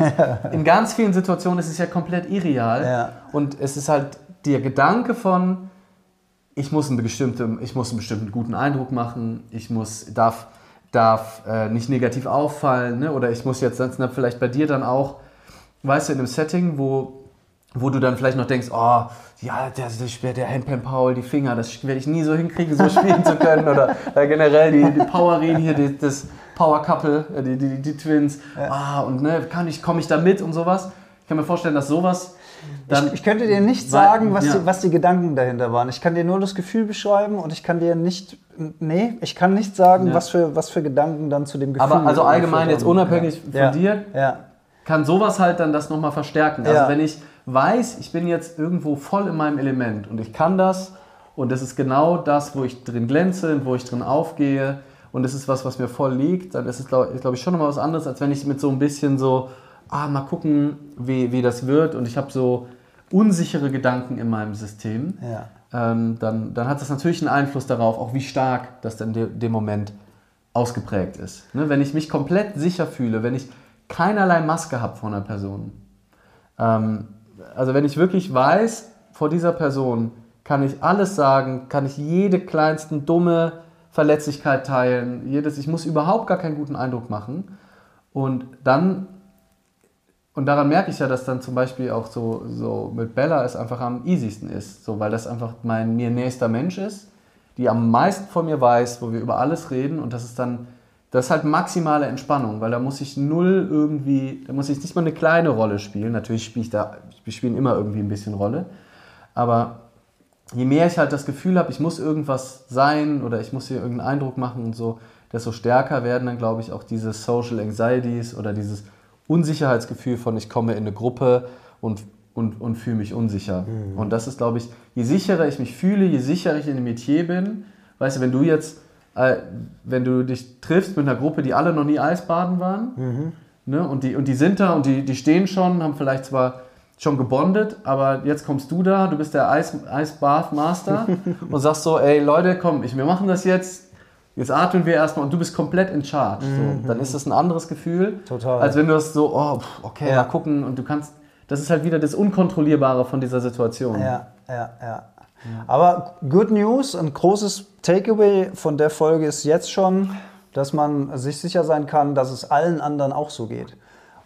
In ganz vielen Situationen ist es ja komplett irreal Ja. und es ist halt der Gedanke von, ich muss, eine bestimmte, ich muss einen bestimmten guten Eindruck machen, ich muss, darf, darf äh, nicht negativ auffallen, ne? oder ich muss jetzt sonst na, vielleicht bei dir dann auch, weißt du, in einem Setting, wo, wo du dann vielleicht noch denkst, oh, ja, der, der, der Handpan Paul, die Finger, das werde ich nie so hinkriegen, so spielen zu können, oder äh, generell die, die Power-Reden hier, die, das Power-Couple, äh, die, die, die Twins, ah, und ne, kann ich, komme ich da mit und sowas. Ich kann mir vorstellen, dass sowas dann ich, ich könnte dir nicht sagen, was, ja. die, was die Gedanken dahinter waren. Ich kann dir nur das Gefühl beschreiben und ich kann dir nicht, nee, ich kann nicht sagen, Ja. was, für, was für Gedanken dann zu dem Gefühl Aber also allgemein jetzt unabhängig ja. von dir, Ja. kann sowas halt dann das nochmal verstärken. Also wenn ich weiß, ich bin jetzt irgendwo voll in meinem Element und ich kann das und das ist genau das, wo ich drin glänze und wo ich drin aufgehe und das ist was, was mir voll liegt, dann ist es, glaube glaub ich, schon nochmal was anderes, als wenn ich mit so ein bisschen so, ah, mal gucken, wie, wie das wird und ich habe so unsichere Gedanken in meinem System. Ja. Ähm, dann, dann hat das natürlich einen Einfluss darauf, auch wie stark das dann in dem Moment ausgeprägt ist. Ne? Wenn ich mich komplett sicher fühle, wenn ich keinerlei Maske habe vor einer Person, ähm, also wenn ich wirklich weiß, vor dieser Person kann ich alles sagen, kann ich jede kleinsten dumme Verletzlichkeit teilen, jedes, ich muss überhaupt gar keinen guten Eindruck machen. Und dann und daran merke ich ja, dass dann zum Beispiel auch so, so mit Bella es einfach am easiesten ist, so, weil das einfach mein mir nächster Mensch ist, die am meisten von mir weiß, wo wir über alles reden und das ist dann, das ist halt maximale Entspannung, weil da muss ich null irgendwie, da muss ich nicht mal eine kleine Rolle spielen, natürlich spiele ich da, wir spielen immer irgendwie ein bisschen Rolle, aber je mehr ich halt das Gefühl habe, ich muss irgendwas sein oder ich muss hier irgendeinen Eindruck machen und so, desto stärker werden dann, glaube ich, auch diese Social Anxieties oder dieses Unsicherheitsgefühl von, ich komme in eine Gruppe und, und, und fühle mich unsicher. Und das ist, glaube ich, je sicherer ich mich fühle, je sicherer ich in dem Metier bin, weißt du, wenn du jetzt, äh, wenn du dich triffst mit einer Gruppe, die alle noch nie Eisbaden waren, ne, und, die, und die sind da und die, die stehen schon, haben vielleicht zwar schon gebondet, aber jetzt kommst du da, du bist der Ice, Ice Bath Master und sagst so, ey Leute, komm, ich, wir machen das jetzt, jetzt atmen wir erstmal und du bist komplett in charge. So, dann ist das ein anderes Gefühl, Total. als wenn du das so, oh, okay, Ja. mal gucken und du kannst, das ist halt wieder das Unkontrollierbare von dieser Situation. Ja, ja, ja. Aber Good News, ein großes Takeaway von der Folge ist jetzt schon, dass man sich sicher sein kann, dass es allen anderen auch so geht.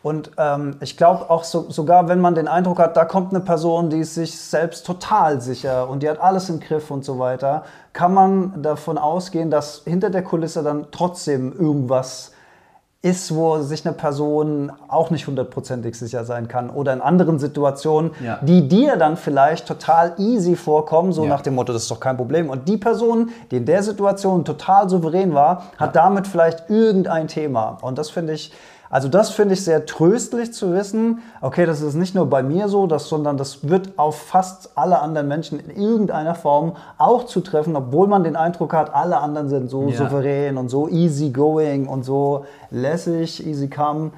Und ähm, ich glaube auch so, sogar, wenn man den Eindruck hat, da kommt eine Person, die ist sich selbst total sicher und die hat alles im Griff und so weiter, kann man davon ausgehen, dass hinter der Kulisse dann trotzdem irgendwas ist, wo sich eine Person auch nicht hundertprozentig sicher sein kann oder in anderen Situationen, Ja. die dir dann vielleicht total easy vorkommen, so Ja. nach dem Motto, das ist doch kein Problem. Und die Person, die in der Situation total souverän war, hat damit vielleicht irgendein Thema. Und das finde ich, also das finde ich sehr tröstlich zu wissen, okay, das ist nicht nur bei mir so, das, sondern das wird auf fast alle anderen Menschen in irgendeiner Form auch zutreffen, obwohl man den Eindruck hat, alle anderen sind so Ja. souverän und so easy going und so lässig, easy come.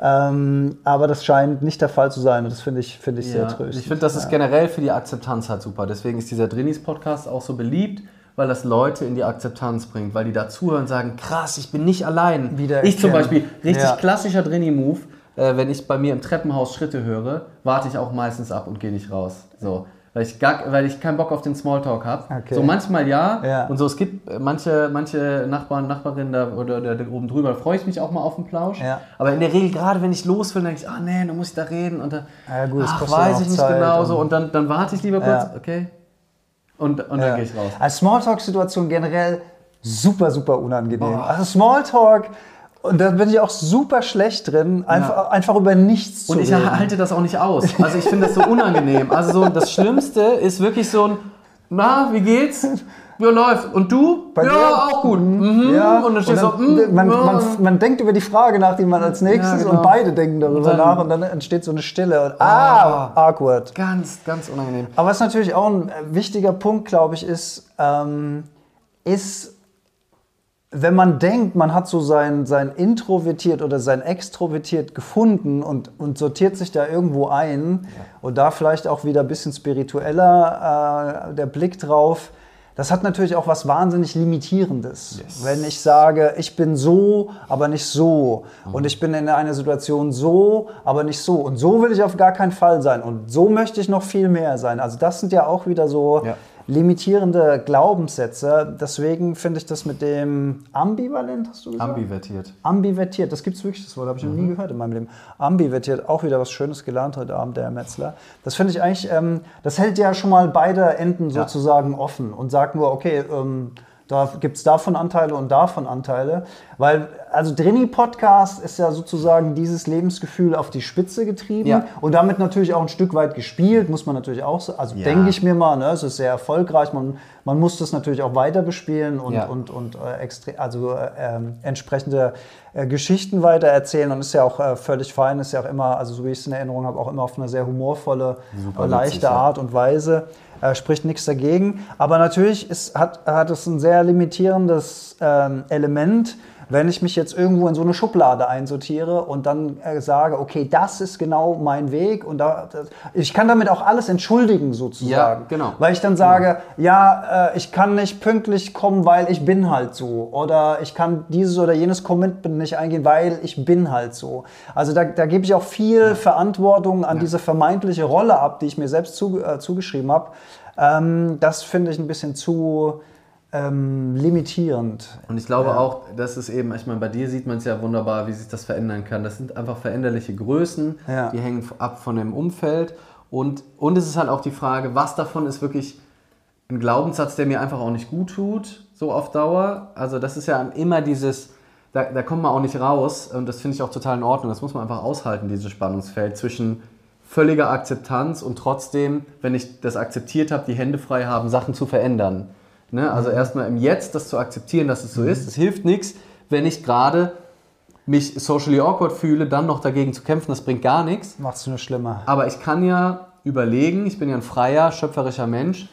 Ähm, aber das scheint nicht der Fall zu sein und das finde ich, finde ich sehr Ja, tröstlich. ich finde, das ist generell für die Akzeptanz halt super. Deswegen ist dieser Drinis-Podcast auch so beliebt, weil das Leute in die Akzeptanz bringt, weil die da zuhören und sagen, krass, ich bin nicht allein. Wieder ich zum. Beispiel, richtig Ja. klassischer Drini-Move, äh, wenn ich bei mir im Treppenhaus Schritte höre, warte ich auch meistens ab und gehe nicht raus. So. Weil ich, gar, weil ich keinen Bock auf den Smalltalk habe. Okay. So manchmal ja. Ja. Und so, es gibt äh, manche, manche Nachbarn, Nachbarinnen da oder, oder da oben drüber, da freue ich mich auch mal auf den Plausch. Ja. Aber in der Regel, gerade wenn ich los will, denke ich, ah nee, dann muss ich da reden. Und dann, Ja, gut, das ach, weiß ich nicht genau und- so. Und dann, dann warte ich lieber kurz, okay. Und, und Ja. dann gehe ich raus. Als Smalltalk-Situation generell super, super unangenehm. Boah. Also Smalltalk, und da bin ich auch super schlecht drin, einfach, einfach über nichts Und zu ich reden. halte das auch nicht aus. Also ich finde das so unangenehm. Also so, das Schlimmste ist wirklich so ein, na, wie geht's? Ja, läuft. Und du? Bei ja, dir? auch gut. Mhm. Ja, Und dann steht so, dann, mm, man, ja. man, man denkt über die Frage nach, die man als nächstes genau. und beide denken darüber dann- nach und dann entsteht so eine Stille und ah, awkward. Ganz, ganz unangenehm. Aber was natürlich auch ein äh, wichtiger Punkt, glaube ich, ist, ähm, ist, wenn man denkt, man hat so sein, sein Introvertiert oder sein Extrovertiert gefunden und, und sortiert sich da irgendwo ein und da vielleicht auch wieder ein bisschen spiritueller äh, der Blick drauf, das hat natürlich auch was wahnsinnig Limitierendes. Yes. Wenn ich sage, ich bin so, aber nicht so. Und ich bin in einer Situation so, aber nicht so. Und so will ich auf gar keinen Fall sein. Und so möchte ich noch viel mehr sein. Also das sind ja auch wieder so Ja. Limitierende Glaubenssätze. Deswegen finde ich das mit dem ambivalent, hast du gesagt? Ambivertiert. Ambivertiert, das gibt es wirklich, das Wort habe ich noch nie gehört in meinem Leben. Ambivertiert, auch wieder was Schönes gelernt heute Abend, der Herr Metzler. Das finde ich eigentlich, ähm, das hält ja schon mal beide Enden Ja. sozusagen offen und sagt nur, okay, ähm, da gibt es davon Anteile und davon Anteile. Weil, also Drini-Podcast ist ja sozusagen dieses Lebensgefühl auf die Spitze getrieben Ja. und damit natürlich auch ein Stück weit gespielt, muss man natürlich auch so, also Ja. denke ich mir mal, ne, es ist sehr erfolgreich, man, man muss das natürlich auch weiter bespielen und, Ja. und, und äh, also äh, ähm, entsprechende äh, Geschichten weiter erzählen und ist ja auch äh, völlig fein, ist ja auch immer, also so wie ich es in Erinnerung habe, auch immer auf eine sehr humorvolle, Super äh, leichte witzig. Art und Weise. Äh, spricht nichts dagegen. Aber natürlich ist, hat, hat es ein sehr limitierendes ähm, Element, wenn ich mich jetzt irgendwo in so eine Schublade einsortiere und dann äh, sage, okay, das ist genau mein Weg und da, das, ich kann damit auch alles entschuldigen sozusagen. Ja, genau. Weil ich dann sage, ja, äh, ich kann nicht pünktlich kommen, weil ich bin halt so. Oder ich kann dieses oder jenes Commitment nicht eingehen, weil ich bin halt so. Also da, da gebe ich auch viel Verantwortung an diese vermeintliche Rolle ab, die ich mir selbst zu, äh, zugeschrieben habe. Ähm, das finde ich ein bisschen zu ähm, limitierend. Und ich glaube auch, das ist eben, ich meine, bei dir sieht man es ja wunderbar, wie sich das verändern kann. Das sind einfach veränderliche Größen, Ja. die hängen ab von dem Umfeld. Und, und es ist halt auch die Frage, was davon ist wirklich ein Glaubenssatz, der mir einfach auch nicht gut tut, so auf Dauer. Also das ist ja immer dieses, da, da kommt man auch nicht raus und das finde ich auch total in Ordnung. Das muss man einfach aushalten, dieses Spannungsfeld zwischen völliger Akzeptanz und trotzdem, wenn ich das akzeptiert habe, die Hände frei haben, Sachen zu verändern. Ne? Also erstmal im Jetzt das zu akzeptieren, dass es so ist. Es hilft nichts, wenn ich gerade mich socially awkward fühle, dann noch dagegen zu kämpfen, das bringt gar nichts. Macht es nur schlimmer. Aber ich kann ja überlegen, ich bin ja ein freier, schöpferischer Mensch,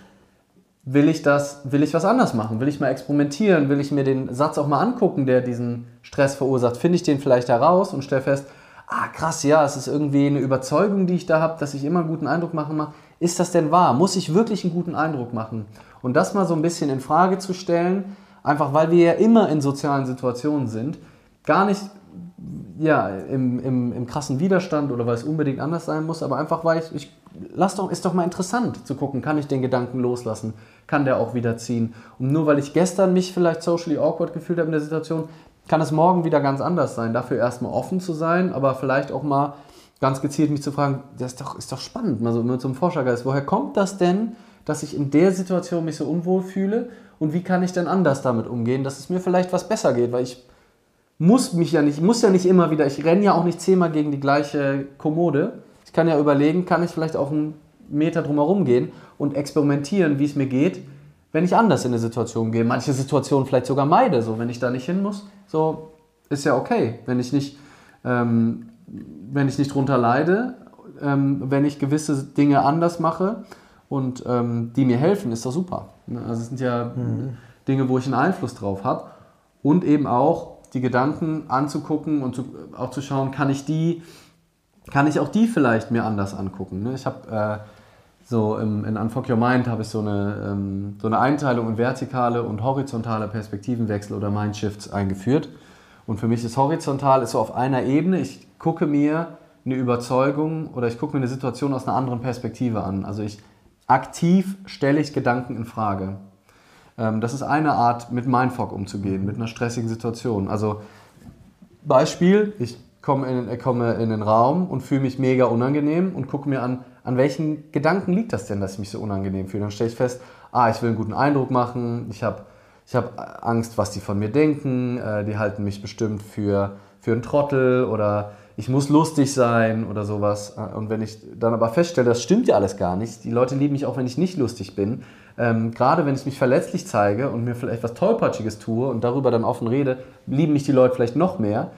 will ich das, will ich was anders machen? Will ich mal experimentieren? Will ich mir den Satz auch mal angucken, der diesen Stress verursacht? Finde ich den vielleicht heraus und stelle fest, ah krass, ja, es ist irgendwie eine Überzeugung, die ich da habe, dass ich immer einen guten Eindruck machen mache. Ist das denn wahr? Muss ich wirklich einen guten Eindruck machen? Und das mal so ein bisschen in Frage zu stellen, einfach weil wir ja immer in sozialen Situationen sind, gar nicht ja, im, im, im krassen Widerstand oder weil es unbedingt anders sein muss, aber einfach weil ich, ich lass doch, ist doch mal interessant zu gucken, kann ich den Gedanken loslassen, kann der auch wieder ziehen. Und nur weil ich gestern mich vielleicht socially awkward gefühlt habe in der Situation, kann es morgen wieder ganz anders sein. Dafür erstmal offen zu sein, aber vielleicht auch mal ganz gezielt mich zu fragen, das ist doch, ist doch spannend, mal so mit so einem Forschergeist, woher kommt das denn, dass ich in der Situation mich so unwohl fühle und wie kann ich denn anders damit umgehen, dass es mir vielleicht was besser geht, weil ich muss mich ja nicht, muss ja nicht immer wieder, ich renne ja auch nicht zehnmal gegen die gleiche Kommode. Ich kann ja überlegen, kann ich vielleicht auch einen Meter drumherum gehen und experimentieren, wie es mir geht, wenn ich anders in eine Situation gehe. Manche Situationen vielleicht sogar meide, so wenn ich da nicht hin muss, so ist ja okay, wenn ich nicht, ähm, wenn ich nicht drunter leide, ähm, wenn ich gewisse Dinge anders mache und ähm, die mir helfen, ist doch super. Ne? Also es sind ja mhm. Dinge, wo ich einen Einfluss drauf habe und eben auch die Gedanken anzugucken und zu, auch zu schauen, kann ich die, kann ich auch die vielleicht mir anders angucken. Ne? Ich habe äh, so im, in Unfuck Your Mind habe ich so eine, ähm, so eine Einteilung in vertikale und horizontale Perspektivenwechsel oder Mindshifts eingeführt. Und für mich ist horizontal ist so auf einer Ebene. Ich gucke mir eine Überzeugung oder ich gucke mir eine Situation aus einer anderen Perspektive an. Also ich aktiv stelle ich Gedanken in Frage. Ähm, das ist eine Art, mit Mindfuck umzugehen, mit einer stressigen Situation. Also Beispiel, ich komme in, äh, komme in den Raum und fühle mich mega unangenehm und gucke mir an, an welchen Gedanken liegt das denn, dass ich mich so unangenehm fühle. Dann stelle ich fest, ah, ich will einen guten Eindruck machen, ich habe ich hab Angst, was die von mir denken, äh, die halten mich bestimmt für, für einen Trottel oder ich muss lustig sein oder sowas. Äh, und wenn ich dann aber feststelle, das stimmt ja alles gar nicht, die Leute lieben mich auch, wenn ich nicht lustig bin, ähm, gerade wenn ich mich verletzlich zeige und mir vielleicht was Tollpatschiges tue und darüber dann offen rede, lieben mich die Leute vielleicht noch mehr.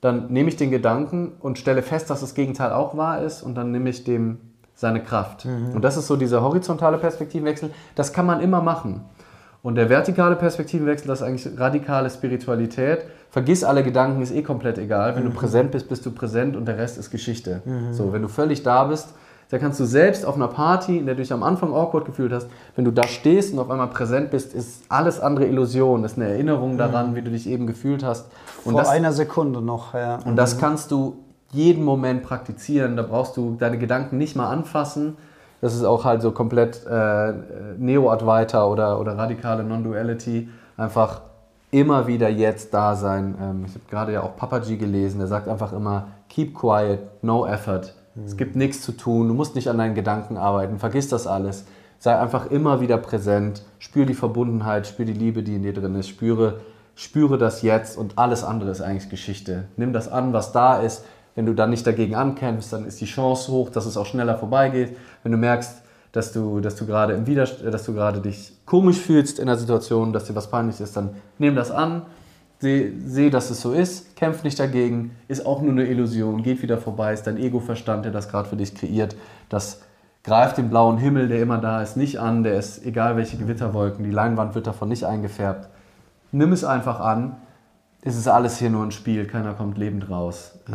Dann nehme ich den Gedanken und stelle fest, dass das Gegenteil auch wahr ist und dann nehme ich dem seine Kraft. Mhm. Und das ist so dieser horizontale Perspektivenwechsel. Das kann man immer machen. Und der vertikale Perspektivenwechsel, das ist eigentlich radikale Spiritualität. Vergiss alle Gedanken, ist eh komplett egal. Wenn mhm. du präsent bist, bist du präsent und der Rest ist Geschichte. Mhm. So, wenn du völlig da bist, da kannst du selbst auf einer Party, in der du dich am Anfang awkward gefühlt hast, wenn du da stehst und auf einmal präsent bist, ist alles andere Illusion. Das ist eine Erinnerung daran, mhm. wie du dich eben gefühlt hast. Und Vor das, einer Sekunde noch, ja. Und das mhm. kannst du jeden Moment praktizieren. Da brauchst du deine Gedanken nicht mal anfassen. Das ist auch halt so komplett äh, Neo-Advaita oder, oder radikale Non-Duality. Einfach immer wieder jetzt da sein. Ähm, ich habe gerade ja auch Papaji gelesen, der sagt einfach immer, keep quiet, no effort. Es gibt nichts zu tun, du musst nicht an deinen Gedanken arbeiten, vergiss das alles. Sei einfach immer wieder präsent, spür die Verbundenheit, spür die Liebe, die in dir drin ist, spüre, spüre das jetzt und alles andere ist eigentlich Geschichte. Nimm das an, was da ist. Wenn du dann nicht dagegen ankämpfst, dann ist die Chance hoch, dass es auch schneller vorbeigeht. Wenn du merkst, dass du, dass du gerade im Widerstand, dass du gerade dich komisch fühlst in der Situation, dass dir was peinlich ist, dann nimm das an, Sehe, seh, dass es so ist, kämpf nicht dagegen, ist auch nur eine Illusion, geht wieder vorbei, ist dein Ego-Verstand, der das gerade für dich kreiert. Das greift den blauen Himmel, der immer da ist, nicht an, der ist egal welche Gewitterwolken, die Leinwand wird davon nicht eingefärbt. Nimm es einfach an, es ist alles hier nur ein Spiel, keiner kommt lebend raus. Ähm,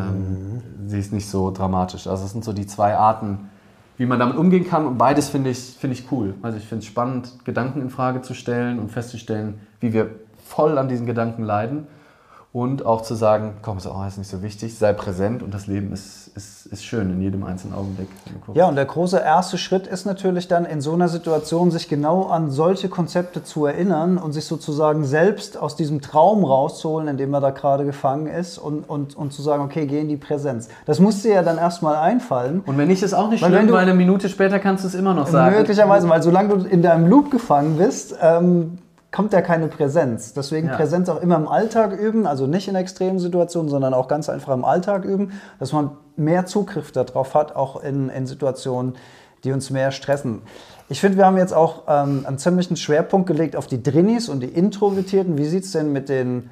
mhm. Sie ist nicht so dramatisch. Also es sind so die zwei Arten, wie man damit umgehen kann und beides finde ich, find ich cool. Also ich finde es spannend, Gedanken in Frage zu stellen und festzustellen, wie wir voll an diesen Gedanken leiden und auch zu sagen, komm, ist auch ist nicht so wichtig, sei präsent und das Leben ist, ist, ist schön in jedem einzelnen Augenblick. Ja, und der große erste Schritt ist natürlich dann in so einer Situation, sich genau an solche Konzepte zu erinnern und sich sozusagen selbst aus diesem Traum rauszuholen, in dem er da gerade gefangen ist und, und, und zu sagen, okay, geh in die Präsenz. Das musste ja dann erstmal einfallen. Und wenn nicht, ist auch nicht weil schlimm, du, weil eine Minute später kannst du es immer noch sagen. Möglicherweise, weil solange du in deinem Loop gefangen bist, ähm, kommt ja keine Präsenz. Deswegen ja. Präsenz auch immer im Alltag üben, also nicht in extremen Situationen, sondern auch ganz einfach im Alltag üben, dass man mehr Zugriff darauf hat, auch in, in Situationen, die uns mehr stressen. Ich finde, wir haben jetzt auch ähm, einen ziemlichen Schwerpunkt gelegt auf die Drinis und die Introvertierten. Wie sieht es denn mit den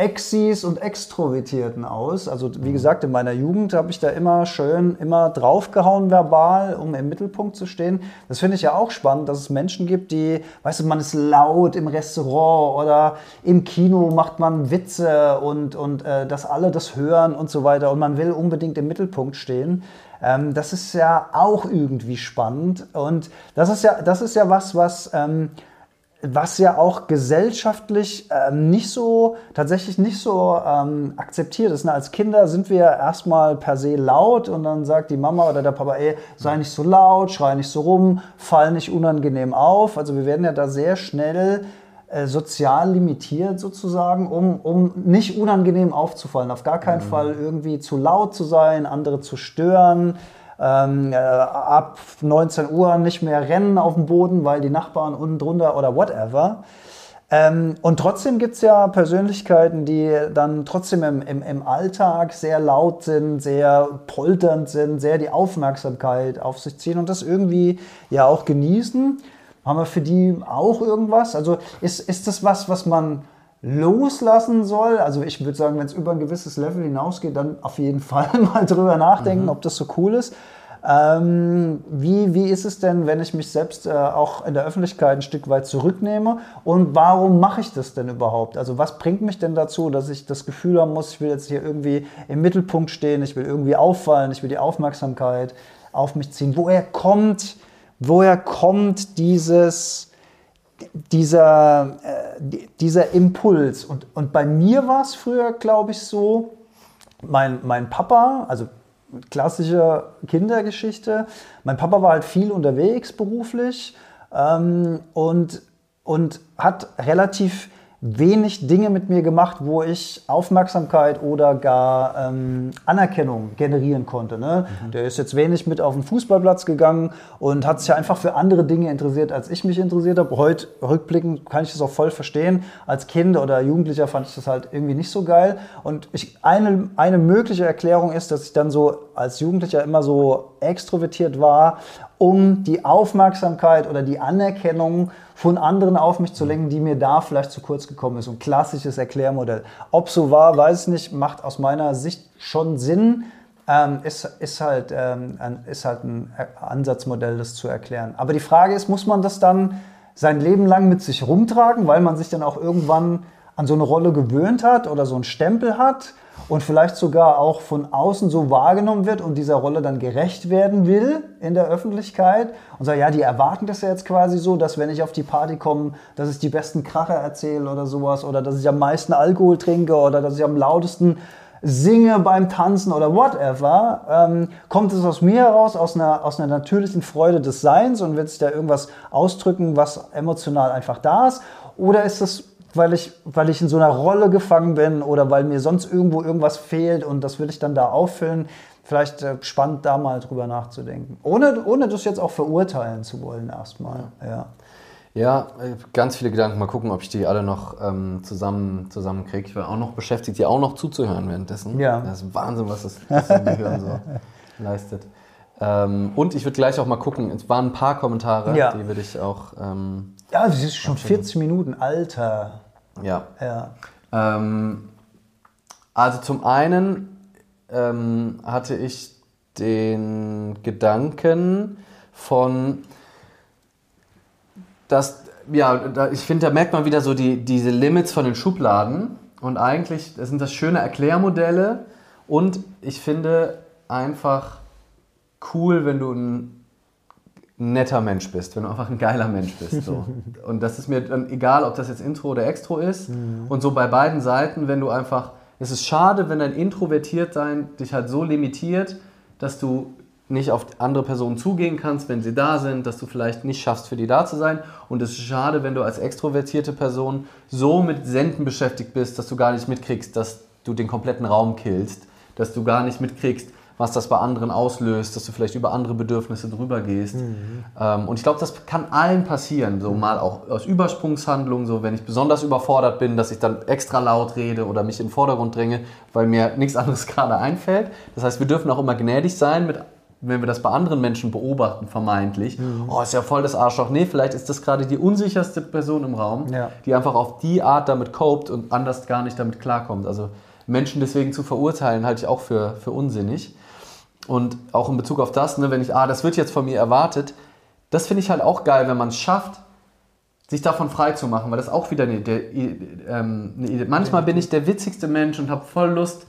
Exis und Extrovertierten aus. Also wie gesagt, in meiner Jugend habe ich da immer schön, immer draufgehauen verbal, um im Mittelpunkt zu stehen. Das finde ich ja auch spannend, dass es Menschen gibt, die, weißt du, man ist laut im Restaurant oder im Kino macht man Witze und, und äh, dass alle das hören und so weiter und man will unbedingt im Mittelpunkt stehen. Ähm, das ist ja auch irgendwie spannend und das ist ja, das ist ja was, was... Ähm, was ja auch gesellschaftlich ähm, nicht so, tatsächlich nicht so ähm, akzeptiert ist. Ne? Als Kinder sind wir erstmal per se laut und dann sagt die Mama oder der Papa, ey, sei nicht so laut, schrei nicht so rum, fall nicht unangenehm auf. Also wir werden ja da sehr schnell äh, sozial limitiert sozusagen, um, um nicht unangenehm aufzufallen. Auf gar keinen mhm. Fall irgendwie zu laut zu sein, andere zu stören ähm, äh, ab 19 Uhr nicht mehr rennen auf dem Boden, weil die Nachbarn unten drunter oder whatever. Ähm, und trotzdem gibt es ja Persönlichkeiten, die dann trotzdem im, im, im, Alltag sehr laut sind, sehr polternd sind, sehr die Aufmerksamkeit auf sich ziehen und das irgendwie ja auch genießen. Haben wir für die auch irgendwas? Also ist, ist das was, was man loslassen soll. Also ich würde sagen, wenn es über ein gewisses Level hinausgeht, dann auf jeden Fall mal drüber nachdenken, mhm. ob das so cool ist. Ähm, wie, wie ist es denn, wenn ich mich selbst äh, auch in der Öffentlichkeit ein Stück weit zurücknehme? Und warum mache ich das denn überhaupt? Also was bringt mich denn dazu, dass ich das Gefühl haben muss, ich will jetzt hier irgendwie im Mittelpunkt stehen, ich will irgendwie auffallen, ich will die Aufmerksamkeit auf mich ziehen? Woher kommt, woher kommt dieses dieser, äh, dieser Impuls. Und, und bei mir war es früher, glaube ich, so, mein, mein Papa, also klassische Kindergeschichte, mein Papa war halt viel unterwegs beruflich ähm, und, und hat relativ wenig Dinge mit mir gemacht, wo ich Aufmerksamkeit oder gar ähm, Anerkennung generieren konnte. Ne? Mhm. Der ist jetzt wenig mit auf den Fußballplatz gegangen und hat sich einfach für andere Dinge interessiert, als ich mich interessiert habe. Heute rückblickend kann ich das auch voll verstehen. Als Kind oder Jugendlicher fand ich das halt irgendwie nicht so geil. Und ich, eine, eine mögliche Erklärung ist, dass ich dann so als Jugendlicher immer so extrovertiert war, um die Aufmerksamkeit oder die Anerkennung von anderen auf mich zu lenken, die mir da vielleicht zu kurz gekommen ist. Ein klassisches Erklärmodell. Ob so war, weiß ich nicht, macht aus meiner Sicht schon Sinn. Ähm, ist, ist, halt, ähm, ist halt ein Ansatzmodell, das zu erklären. Aber die Frage ist, muss man das dann sein Leben lang mit sich rumtragen, weil man sich dann auch irgendwann an so eine Rolle gewöhnt hat oder so einen Stempel hat? Und vielleicht sogar auch von außen so wahrgenommen wird und dieser Rolle dann gerecht werden will in der Öffentlichkeit und sagt, ja, die erwarten das ja jetzt quasi so, dass wenn ich auf die Party komme, dass ich die besten Kracher erzähle oder sowas oder dass ich am meisten Alkohol trinke oder dass ich am lautesten singe beim Tanzen oder whatever, ähm, kommt es aus mir heraus, aus einer, aus einer natürlichen Freude des Seins und wird sich da irgendwas ausdrücken, was emotional einfach da ist? Oder ist es weil ich, weil ich in so einer Rolle gefangen bin oder weil mir sonst irgendwo irgendwas fehlt und das will ich dann da auffüllen. Vielleicht äh, spannend, da mal drüber nachzudenken. Ohne, ohne das jetzt auch verurteilen zu wollen, erstmal. Ja. Ja, äh, ganz viele Gedanken. Mal gucken, ob ich die alle noch ähm, zusammen, zusammen kriege. Ich war auch noch beschäftigt, die auch noch zuzuhören währenddessen. Ja. Das ist Wahnsinn, was das, das Gehirn so leistet. Ähm, und ich würde gleich auch mal gucken, es waren ein paar Kommentare, ja. die würde ich auch. Ähm, ja, das ist schon 40 Minuten, Alter. Ja. ja. Ähm, also zum einen ähm, hatte ich den Gedanken von, dass, ja, ich finde, da merkt man wieder so die, diese Limits von den Schubladen und eigentlich sind das schöne Erklärmodelle und ich finde einfach cool, wenn du ein netter Mensch bist, wenn du einfach ein geiler Mensch bist. So. Und das ist mir dann egal, ob das jetzt Intro oder Extro ist. Mhm. Und so bei beiden Seiten, wenn du einfach, es ist schade, wenn dein Introvertiertsein dich halt so limitiert, dass du nicht auf andere Personen zugehen kannst, wenn sie da sind, dass du vielleicht nicht schaffst, für die da zu sein. Und es ist schade, wenn du als extrovertierte Person so mit Senden beschäftigt bist, dass du gar nicht mitkriegst, dass du den kompletten Raum killst, dass du gar nicht mitkriegst, was das bei anderen auslöst, dass du vielleicht über andere Bedürfnisse drüber gehst. Mhm. Ähm, und ich glaube, das kann allen passieren, so mal auch aus Übersprungshandlungen, so wenn ich besonders überfordert bin, dass ich dann extra laut rede oder mich in den Vordergrund dränge, weil mir nichts anderes gerade einfällt. Das heißt, wir dürfen auch immer gnädig sein mit wenn wir das bei anderen Menschen beobachten, vermeintlich, oh, ist ja voll das Arschloch. Nee, vielleicht ist das gerade die unsicherste Person im Raum, Ja. die einfach auf die Art damit copt und anders gar nicht damit klarkommt. Also Menschen deswegen zu verurteilen, halte ich auch für, für unsinnig. Und auch in Bezug auf das, ne, wenn ich, ah, das wird jetzt von mir erwartet, das finde ich halt auch geil, wenn man es schafft, sich davon frei zu machen, weil das auch wieder eine Idee, ähm, eine. Manchmal bin ich der witzigste Mensch und habe voll Lust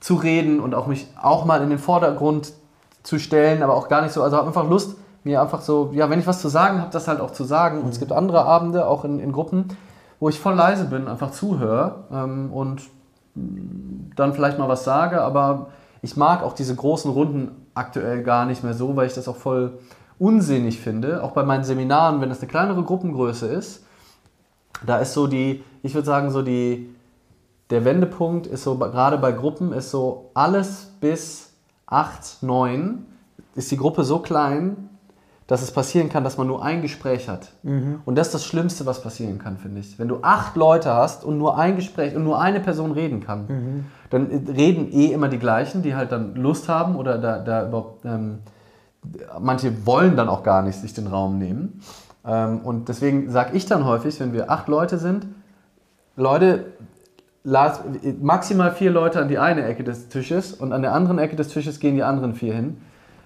zu reden und auch mich auch mal in den Vordergrund zu stellen, aber auch gar nicht so, also habe einfach Lust, mir einfach so, ja, wenn ich was zu sagen habe, das halt auch zu sagen. Und es gibt andere Abende, auch in, in Gruppen, wo ich voll leise bin, einfach zuhöre ähm, und dann vielleicht mal was sage, aber ich mag auch diese großen Runden aktuell gar nicht mehr so, weil ich das auch voll unsinnig finde. Auch bei meinen Seminaren, wenn es eine kleinere Gruppengröße ist, da ist so die, ich würde sagen, so die, der Wendepunkt ist so, gerade bei Gruppen, ist so alles bis 8, 9 ist die Gruppe so klein, dass es passieren kann, dass man nur ein Gespräch hat. Und das ist das Schlimmste, was passieren kann, finde ich. Wenn du acht Leute hast und nur ein Gespräch und nur eine Person reden kann, dann reden eh immer die gleichen, die halt dann Lust haben oder da, da überhaupt, ähm, manche wollen dann auch gar nicht sich den Raum nehmen. Ähm, und deswegen sage ich dann häufig, wenn wir acht Leute sind, Leute, las- maximal vier Leute an die eine Ecke des Tisches und an der anderen Ecke des Tisches gehen die anderen vier hin.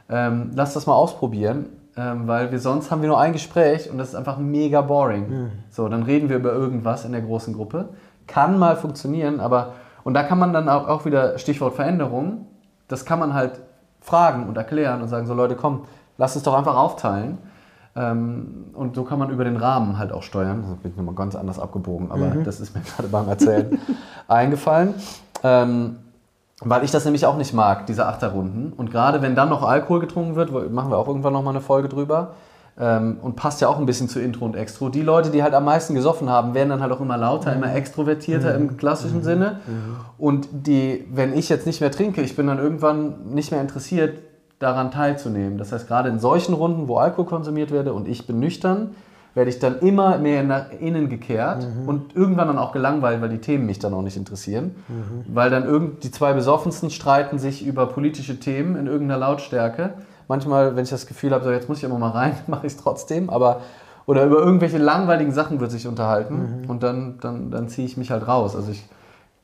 Ähm, lasst das mal ausprobieren, ähm, weil wir sonst haben wir nur ein Gespräch und das ist einfach mega boring. So, dann reden wir über irgendwas in der großen Gruppe. Kann mal funktionieren, aber und da kann man dann auch, auch wieder Stichwort Veränderung. Das kann man halt fragen und erklären und sagen so Leute, komm, lass uns doch einfach aufteilen. Ähm, und so kann man über den Rahmen halt auch steuern. Da bin ich nochmal ganz anders abgebogen, aber das ist mir gerade beim Erzählen eingefallen. Ähm, weil ich das nämlich auch nicht mag, diese Achterrunden. Und gerade wenn dann noch Alkohol getrunken wird, machen wir auch irgendwann nochmal eine Folge drüber. Ähm, und passt ja auch ein bisschen zu Intro und Extro. Die Leute, die halt am meisten gesoffen haben, werden dann halt auch immer lauter, immer extrovertierter im klassischen Sinne. Und die, wenn ich jetzt nicht mehr trinke, ich bin dann irgendwann nicht mehr interessiert, daran teilzunehmen. Das heißt, gerade in solchen Runden, wo Alkohol konsumiert werde und ich bin nüchtern, werde ich dann immer mehr nach innen gekehrt und irgendwann dann auch gelangweilt, weil die Themen mich dann auch nicht interessieren. Weil dann irgend, die zwei Besoffensten streiten sich über politische Themen in irgendeiner Lautstärke. Manchmal, wenn ich das Gefühl habe, so jetzt muss ich immer mal rein, mache ich es trotzdem, aber oder über irgendwelche langweiligen Sachen wird sich unterhalten und dann, dann, dann ziehe ich mich halt raus. Also ich,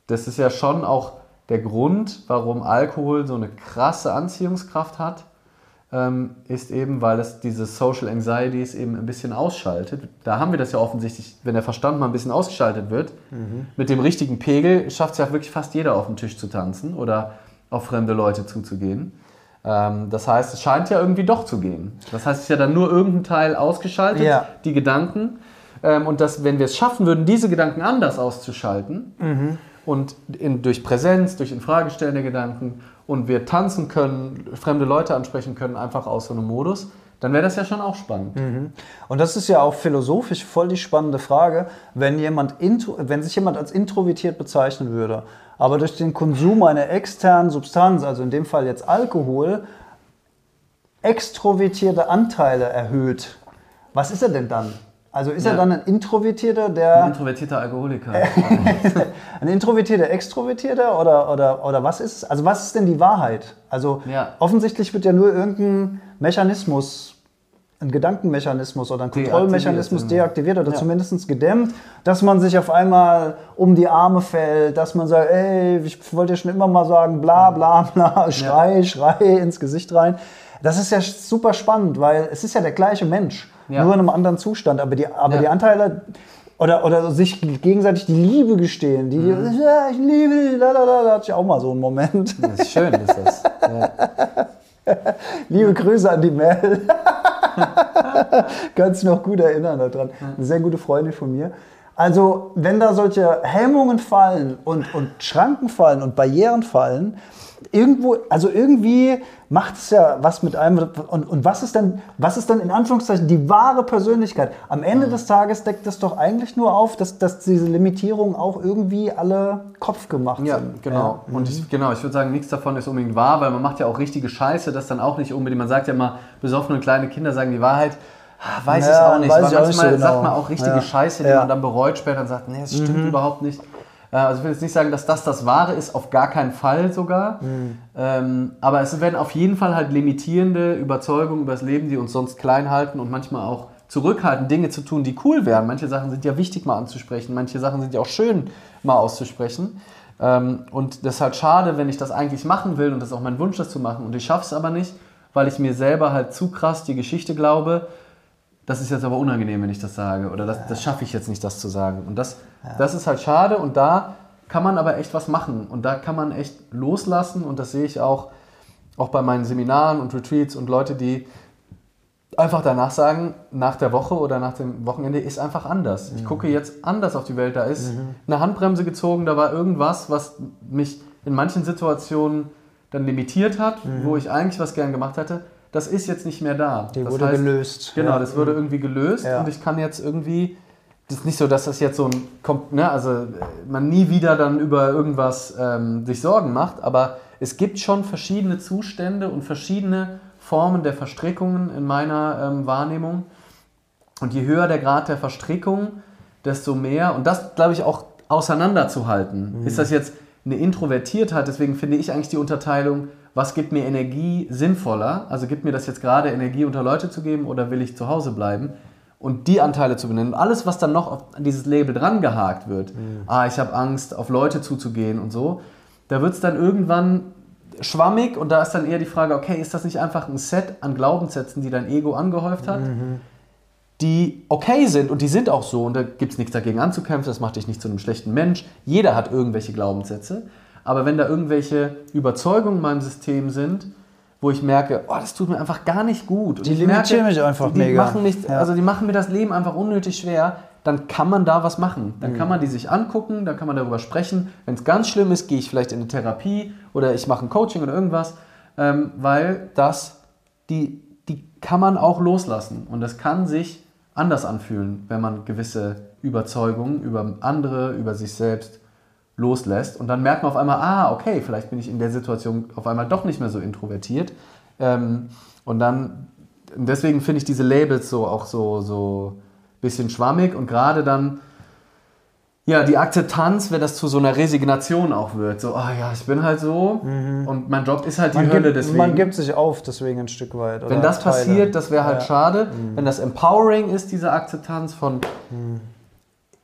das ist ja schon auch der Grund, warum Alkohol so eine krasse Anziehungskraft hat, ähm, ist eben, weil es diese Social Anxieties eben ein bisschen ausschaltet. Da haben wir das ja offensichtlich, wenn der Verstand mal ein bisschen ausgeschaltet wird, mit dem richtigen Pegel schafft es ja wirklich fast jeder auf den Tisch zu tanzen oder auf fremde Leute zuzugehen. Ähm, das heißt, es scheint ja irgendwie doch zu gehen. Das heißt, es ist ja dann nur irgendein Teil ausgeschaltet, Ja. die Gedanken. Ähm, und dass, wenn wir es schaffen würden, diese Gedanken anders auszuschalten und in, durch Präsenz, durch Infragestellen der Gedanken und wir tanzen können, fremde Leute ansprechen können, einfach aus so einem Modus, dann wäre das ja schon auch spannend. Und das ist ja auch philosophisch voll die spannende Frage, wenn, jemand intro, wenn sich jemand als introvertiert bezeichnen würde, aber durch den Konsum einer externen Substanz, also in dem Fall jetzt Alkohol, extrovertierte Anteile erhöht, was ist er denn dann? Also ist er Ja. dann ein Introvertierter, Ein der introvertierter Alkoholiker. ein Introvertierter, Extrovertierter oder, oder, oder was ist es? Also was ist denn die Wahrheit? Also Ja. offensichtlich wird ja nur irgendein Mechanismus, ein Gedankenmechanismus oder ein Kontrollmechanismus Deaktiviert, deaktiviert oder Ja. zumindest gedämmt, dass man sich auf einmal um die Arme fällt, dass man sagt, ey, ich wollte ja schon immer mal sagen, bla bla bla, schrei, schrei ins Gesicht rein. Das ist ja super spannend, weil es ist ja der gleiche Mensch, Ja. nur in einem anderen Zustand. Aber die, aber Ja. die Anteile oder, oder sich gegenseitig die Liebe gestehen, die, Mhm. ja, ich liebe dich, da hatte ich auch mal so einen Moment. Das ist schön, ist das. Ja. Liebe Grüße an die Mel. Kannst du noch gut erinnern daran. Eine sehr gute Freundin von mir. Also, wenn da solche Hemmungen fallen und, und Schranken fallen und Barrieren fallen, irgendwo, also irgendwie macht es ja was mit einem. Und, und was ist dann, was ist dann in Anführungszeichen die wahre Persönlichkeit? Am Ende des Tages deckt es doch eigentlich nur auf, dass, dass diese Limitierungen auch irgendwie alle Kopf gemacht Ja, sind. genau. Und ich, genau, ich würde sagen, nichts davon ist unbedingt wahr, weil man macht ja auch richtige Scheiße, das dann auch nicht unbedingt. Man sagt ja immer, besoffene kleine Kinder sagen die Wahrheit. Ah, Weiß Ja, ich auch nicht. weil ich auch nicht manchmal so genau. sagt man auch richtige Ja. Scheiße, die Ja. man dann bereut später und sagt, nee, das stimmt überhaupt nicht. Äh, Also ich will jetzt nicht sagen, dass das das Wahre ist, auf gar keinen Fall sogar. Ähm, aber es werden auf jeden Fall halt limitierende Überzeugungen über das Leben, die uns sonst klein halten und manchmal auch zurückhalten, Dinge zu tun, die cool wären. Manche Sachen sind ja wichtig mal anzusprechen, manche Sachen sind ja auch schön mal auszusprechen. Ähm, und das ist halt schade, wenn ich das eigentlich machen will und das ist auch mein Wunsch, das zu machen und ich schaffe es aber nicht, weil ich mir selber halt zu krass die Geschichte glaube, das ist jetzt aber unangenehm, wenn ich das sage. Oder das, das schaffe ich jetzt nicht, das zu sagen. Und das, das ist halt schade. Und da kann man aber echt was machen. Und da kann man echt loslassen. Und das sehe ich auch, auch bei meinen Seminaren und Retreats und Leute, die einfach danach sagen, nach der Woche oder nach dem Wochenende ist einfach anders. Ich gucke jetzt anders auf die Welt. Da ist eine Handbremse gezogen, da war irgendwas, was mich in manchen Situationen dann limitiert hat, wo ich eigentlich was gern gemacht hätte. Das ist jetzt nicht mehr da. Die das wurde heißt, gelöst. Genau, Ja. das wurde irgendwie gelöst Ja. und ich kann jetzt irgendwie. Das ist nicht so, dass das jetzt so ein. kommt, Ne, also äh, man nie wieder dann über irgendwas ähm, sich Sorgen macht, aber es gibt schon verschiedene Zustände und verschiedene Formen der Verstrickungen in meiner ähm, Wahrnehmung. Und je höher der Grad der Verstrickung, desto mehr, und das glaube ich auch auseinanderzuhalten. Ist das jetzt eine Introvertiertheit? Deswegen finde ich eigentlich die Unterteilung, was gibt mir Energie sinnvoller? Also gibt mir das jetzt gerade Energie, unter Leute zu geben oder will ich zu Hause bleiben? Und die Anteile zu benennen. Und alles, was dann noch auf dieses Label dran gehakt wird, ah, ich habe Angst, auf Leute zuzugehen und so, da wird es dann irgendwann schwammig und da ist dann eher die Frage, okay, ist das nicht einfach ein Set an Glaubenssätzen, die dein Ego angehäuft hat? Die okay sind und die sind auch so und da gibt es nichts dagegen anzukämpfen, das macht dich nicht zu einem schlechten Mensch. Jeder hat irgendwelche Glaubenssätze, aber wenn da irgendwelche Überzeugungen in meinem System sind, wo ich merke, oh, das tut mir einfach gar nicht gut. Und Die limitieren mich einfach die mega. Machen mich, Ja. Also die machen mir das Leben einfach unnötig schwer. Dann kann man da was machen. Dann Mhm. kann man die sich angucken, dann kann man darüber sprechen. Wenn es ganz schlimm ist, gehe ich vielleicht in eine Therapie oder ich mache ein Coaching oder irgendwas, ähm, weil das, die, die kann man auch loslassen. Und das kann sich anders anfühlen, wenn man gewisse Überzeugungen über andere, über sich selbst loslässt. Und dann merkt man auf einmal, ah, okay, vielleicht bin ich in der Situation auf einmal doch nicht mehr so introvertiert. Ähm, und dann, deswegen finde ich diese Labels so auch so, so bisschen schwammig und gerade dann, ja, die Akzeptanz, wenn das zu so einer Resignation auch wird. So, ah ja, ich bin halt so und mein Job ist halt die Man Hölle gibt, deswegen. man gibt sich auf, deswegen ein Stück weit. Wenn das Teile. passiert, das wäre halt Ja. schade. Wenn das empowering ist, diese Akzeptanz von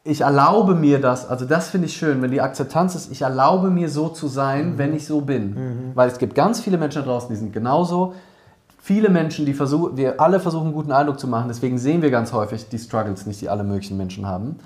ich erlaube mir das, also das finde ich schön, wenn die Akzeptanz ist, ich erlaube mir so zu sein, wenn ich so bin. Weil es gibt ganz viele Menschen da draußen, die sind genauso. Viele Menschen, die versuchen, wir alle versuchen, einen guten Eindruck zu machen, deswegen sehen wir ganz häufig die Struggles nicht, die alle möglichen Menschen haben.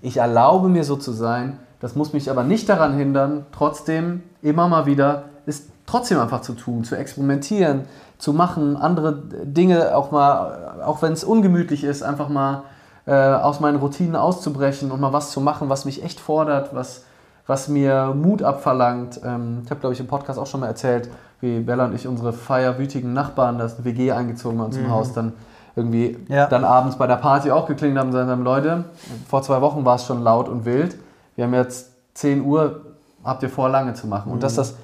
Ich erlaube mir so zu sein, das muss mich aber nicht daran hindern, trotzdem immer mal wieder es trotzdem einfach zu tun, zu experimentieren, zu machen, andere Dinge auch mal, auch wenn es ungemütlich ist, einfach mal äh, aus meinen Routinen auszubrechen und mal was zu machen, was mich echt fordert, was, was mir Mut abverlangt. Ähm, ich habe, glaube ich, im Podcast auch schon mal erzählt, wie Bella und ich unsere feierwütigen Nachbarn, das WG eingezogen bei uns im Haus, dann irgendwie Ja. dann abends bei der Party auch geklingelt haben und gesagt haben, Leute, vor zwei Wochen war es schon laut und wild. Wir haben jetzt 10 Uhr, habt ihr vor, lange zu machen. Und dass das ein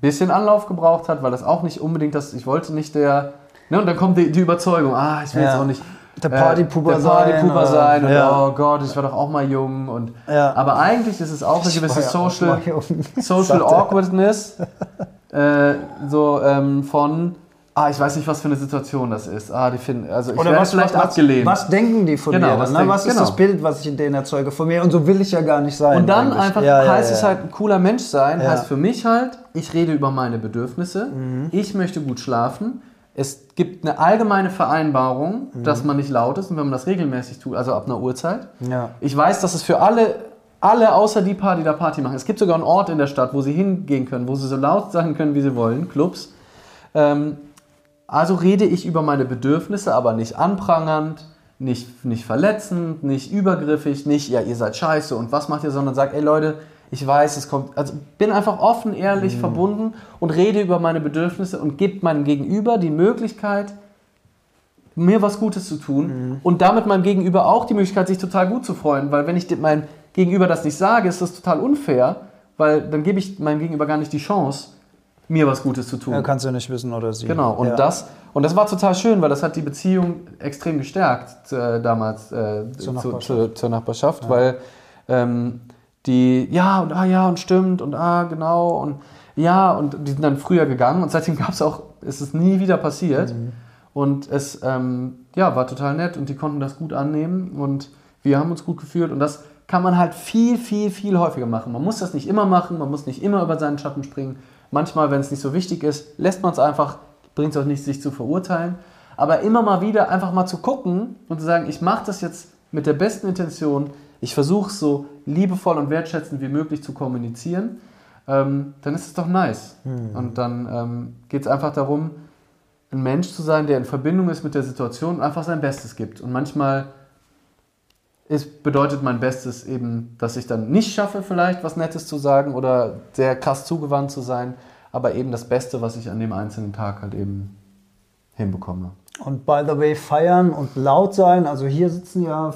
bisschen Anlauf gebraucht hat, weil das auch nicht unbedingt das, ich wollte nicht der, ne, und dann kommt die, die Überzeugung, ah, ich will Ja. jetzt auch nicht Der Partypooper der sein, Partypooper oder- sein und Ja. oh Gott, ich war doch auch mal jung und Ja. aber eigentlich ist es auch eine gewisse Social, Social. Awkwardness äh, so ähm, von ah, ich weiß nicht, was für eine Situation das ist. Ah, die finden, also ich Oder werde was, vielleicht was, abgelehnt. Was denken die von Genau, mir? was ne? denk- was ist genau. das Bild, was ich in denen erzeuge von mir? Und so will ich ja gar nicht sein. Und dann eigentlich. einfach Ja, heißt ja. es halt, ein cooler Mensch sein, heißt für mich halt, ich rede über meine Bedürfnisse, Mhm. ich möchte gut schlafen. Es gibt eine allgemeine Vereinbarung, Mhm. dass man nicht laut ist und wenn man das regelmäßig tut, also ab einer Uhrzeit. Ja. Ich weiß, dass es für alle, alle außer die paar, die da Party machen, es gibt sogar einen Ort in der Stadt, wo sie hingehen können, wo sie so laut sagen können, wie sie wollen, Clubs. Ähm, also rede ich über meine Bedürfnisse, aber nicht anprangernd, nicht, nicht verletzend, nicht übergriffig, nicht, ja, ihr seid scheiße und was macht ihr, sondern sag, ey Leute, ich weiß, es kommt, also bin einfach offen, ehrlich, verbunden und rede über meine Bedürfnisse und gebe meinem Gegenüber die Möglichkeit, mir was Gutes zu tun und damit meinem Gegenüber auch die Möglichkeit, sich total gut zu freuen, weil wenn ich meinem Gegenüber das nicht sage, ist das total unfair, weil dann gebe ich meinem Gegenüber gar nicht die Chance, mir was Gutes zu tun. Ja, kannst du nicht wissen oder sie. Genau, und, ja. das, und das war total schön, weil das hat die Beziehung extrem gestärkt äh, damals äh, Zur zu, Nachbarschaft. zu, zur Nachbarschaft, weil ähm, die, ja und ah ja und stimmt und ah genau und ja und die sind dann früher gegangen und seitdem gab es auch, ist es nie wieder passiert. Mhm. Und es ähm, ja, war total nett und die konnten das gut annehmen und wir haben uns gut gefühlt und das kann man halt viel, viel, viel häufiger machen. Man muss das nicht immer machen, man muss nicht immer über seinen Schatten springen. Manchmal, wenn es nicht so wichtig ist, lässt man es einfach, bringt es auch nicht, sich zu verurteilen. Aber immer mal wieder einfach mal zu gucken und zu sagen, ich mache das jetzt mit der besten Intention, ich versuche es so liebevoll und wertschätzend wie möglich zu kommunizieren, ähm, dann ist es doch nice. Hm. Und dann ähm, geht es einfach darum, ein Mensch zu sein, der in Verbindung ist mit der Situation und einfach sein Bestes gibt. Und manchmal ist, bedeutet mein Bestes eben, dass ich dann nicht schaffe, vielleicht was Nettes zu sagen oder sehr krass zugewandt zu sein, aber eben das Beste, was ich an dem einzelnen Tag halt eben hinbekomme. Und by the way, feiern und laut sein. Also hier sitzen ja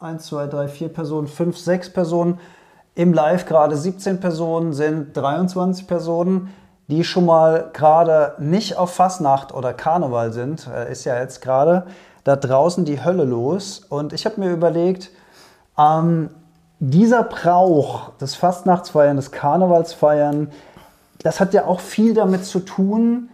1, 2, 3, 4 Personen, 5, 6 Personen. Im Live gerade 17 Personen sind 23 Personen, die schon mal gerade nicht auf Fastnacht oder Karneval sind. Äh, ist ja jetzt gerade da draußen die Hölle los. Und ich habe mir überlegt, ähm, dieser Brauch des Fastnachtsfeiern, des Karnevalsfeiern, das hat ja auch viel damit zu tun,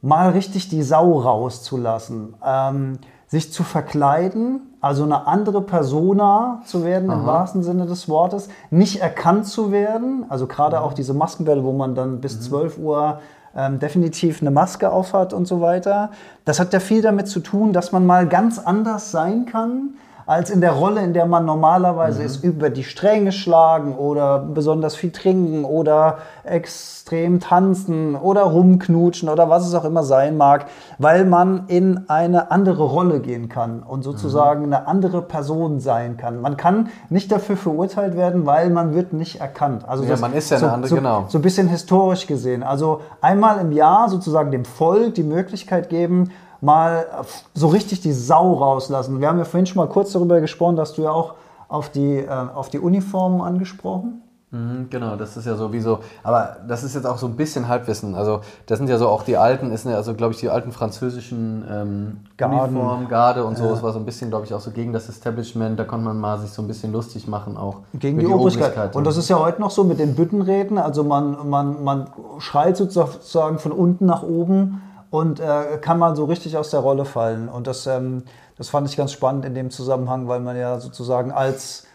mal richtig die Sau rauszulassen. Ähm, sich zu verkleiden, also eine andere Persona zu werden Aha. im wahrsten Sinne des Wortes, nicht erkannt zu werden, also gerade auch diese Maskenbälle, wo man dann bis mhm. 12 Uhr ähm, definitiv eine Maske aufhat und so weiter. Das hat ja viel damit zu tun, dass man mal ganz anders sein kann, als in der Rolle, in der man normalerweise mhm. ist, über die Stränge schlagen oder besonders viel trinken oder extrem tanzen oder rumknutschen oder was es auch immer sein mag, weil man in eine andere Rolle gehen kann und sozusagen mhm. eine andere Person sein kann. Man kann nicht dafür verurteilt werden, weil man wird nicht erkannt. Also ja, das, man ist ja so, eine andere, so, genau. So ein bisschen historisch gesehen. Also einmal im Jahr sozusagen dem Volk die Möglichkeit geben, mal so richtig die Sau rauslassen. Wir haben ja vorhin schon mal kurz darüber gesprochen, dass du ja auch auf die, äh, auf die Uniformen angesprochen. Mhm, genau, das ist ja sowieso, aber das ist jetzt auch so ein bisschen Halbwissen. Also, das sind ja so auch die alten, ist ja also, glaube ich, die alten französischen ähm, Uniformen, Garde und so. Es war so ein bisschen, glaube ich, auch so gegen das Establishment. Da konnte man mal sich so ein bisschen lustig machen, auch gegen die, die Obrigkeit. Obrigkeit. Und das ist ja heute noch so mit den Büttenräten. Also, man, man, man schreit sozusagen von unten nach oben und äh, kann man so richtig aus der Rolle fallen. Und das, ähm, das fand ich ganz spannend in dem Zusammenhang, weil man ja sozusagen als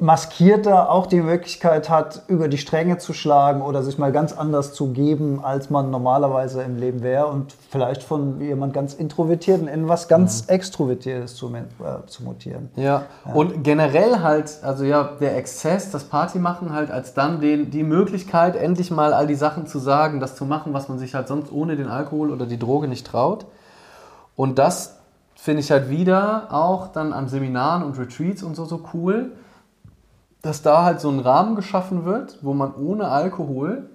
Maskierter auch die Möglichkeit hat, über die Stränge zu schlagen oder sich mal ganz anders zu geben, als man normalerweise im Leben wäre und vielleicht von jemand ganz Introvertierten in was ganz mhm. Extrovertiertes zu, äh, zu mutieren. Ja. ja. und generell halt, also ja, der Exzess, das Party machen halt als dann den, die Möglichkeit, endlich mal all die Sachen zu sagen, das zu machen, was man sich halt sonst ohne den Alkohol oder die Droge nicht traut. Und das finde ich halt wieder auch dann an Seminaren und Retreats und so so cool dass da halt so ein Rahmen geschaffen wird, wo man ohne Alkohol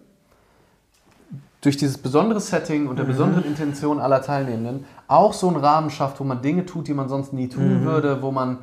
durch dieses besondere Setting und der mhm. besonderen Intention aller Teilnehmenden auch so einen Rahmen schafft, wo man Dinge tut, die man sonst nie tun mhm. würde, wo man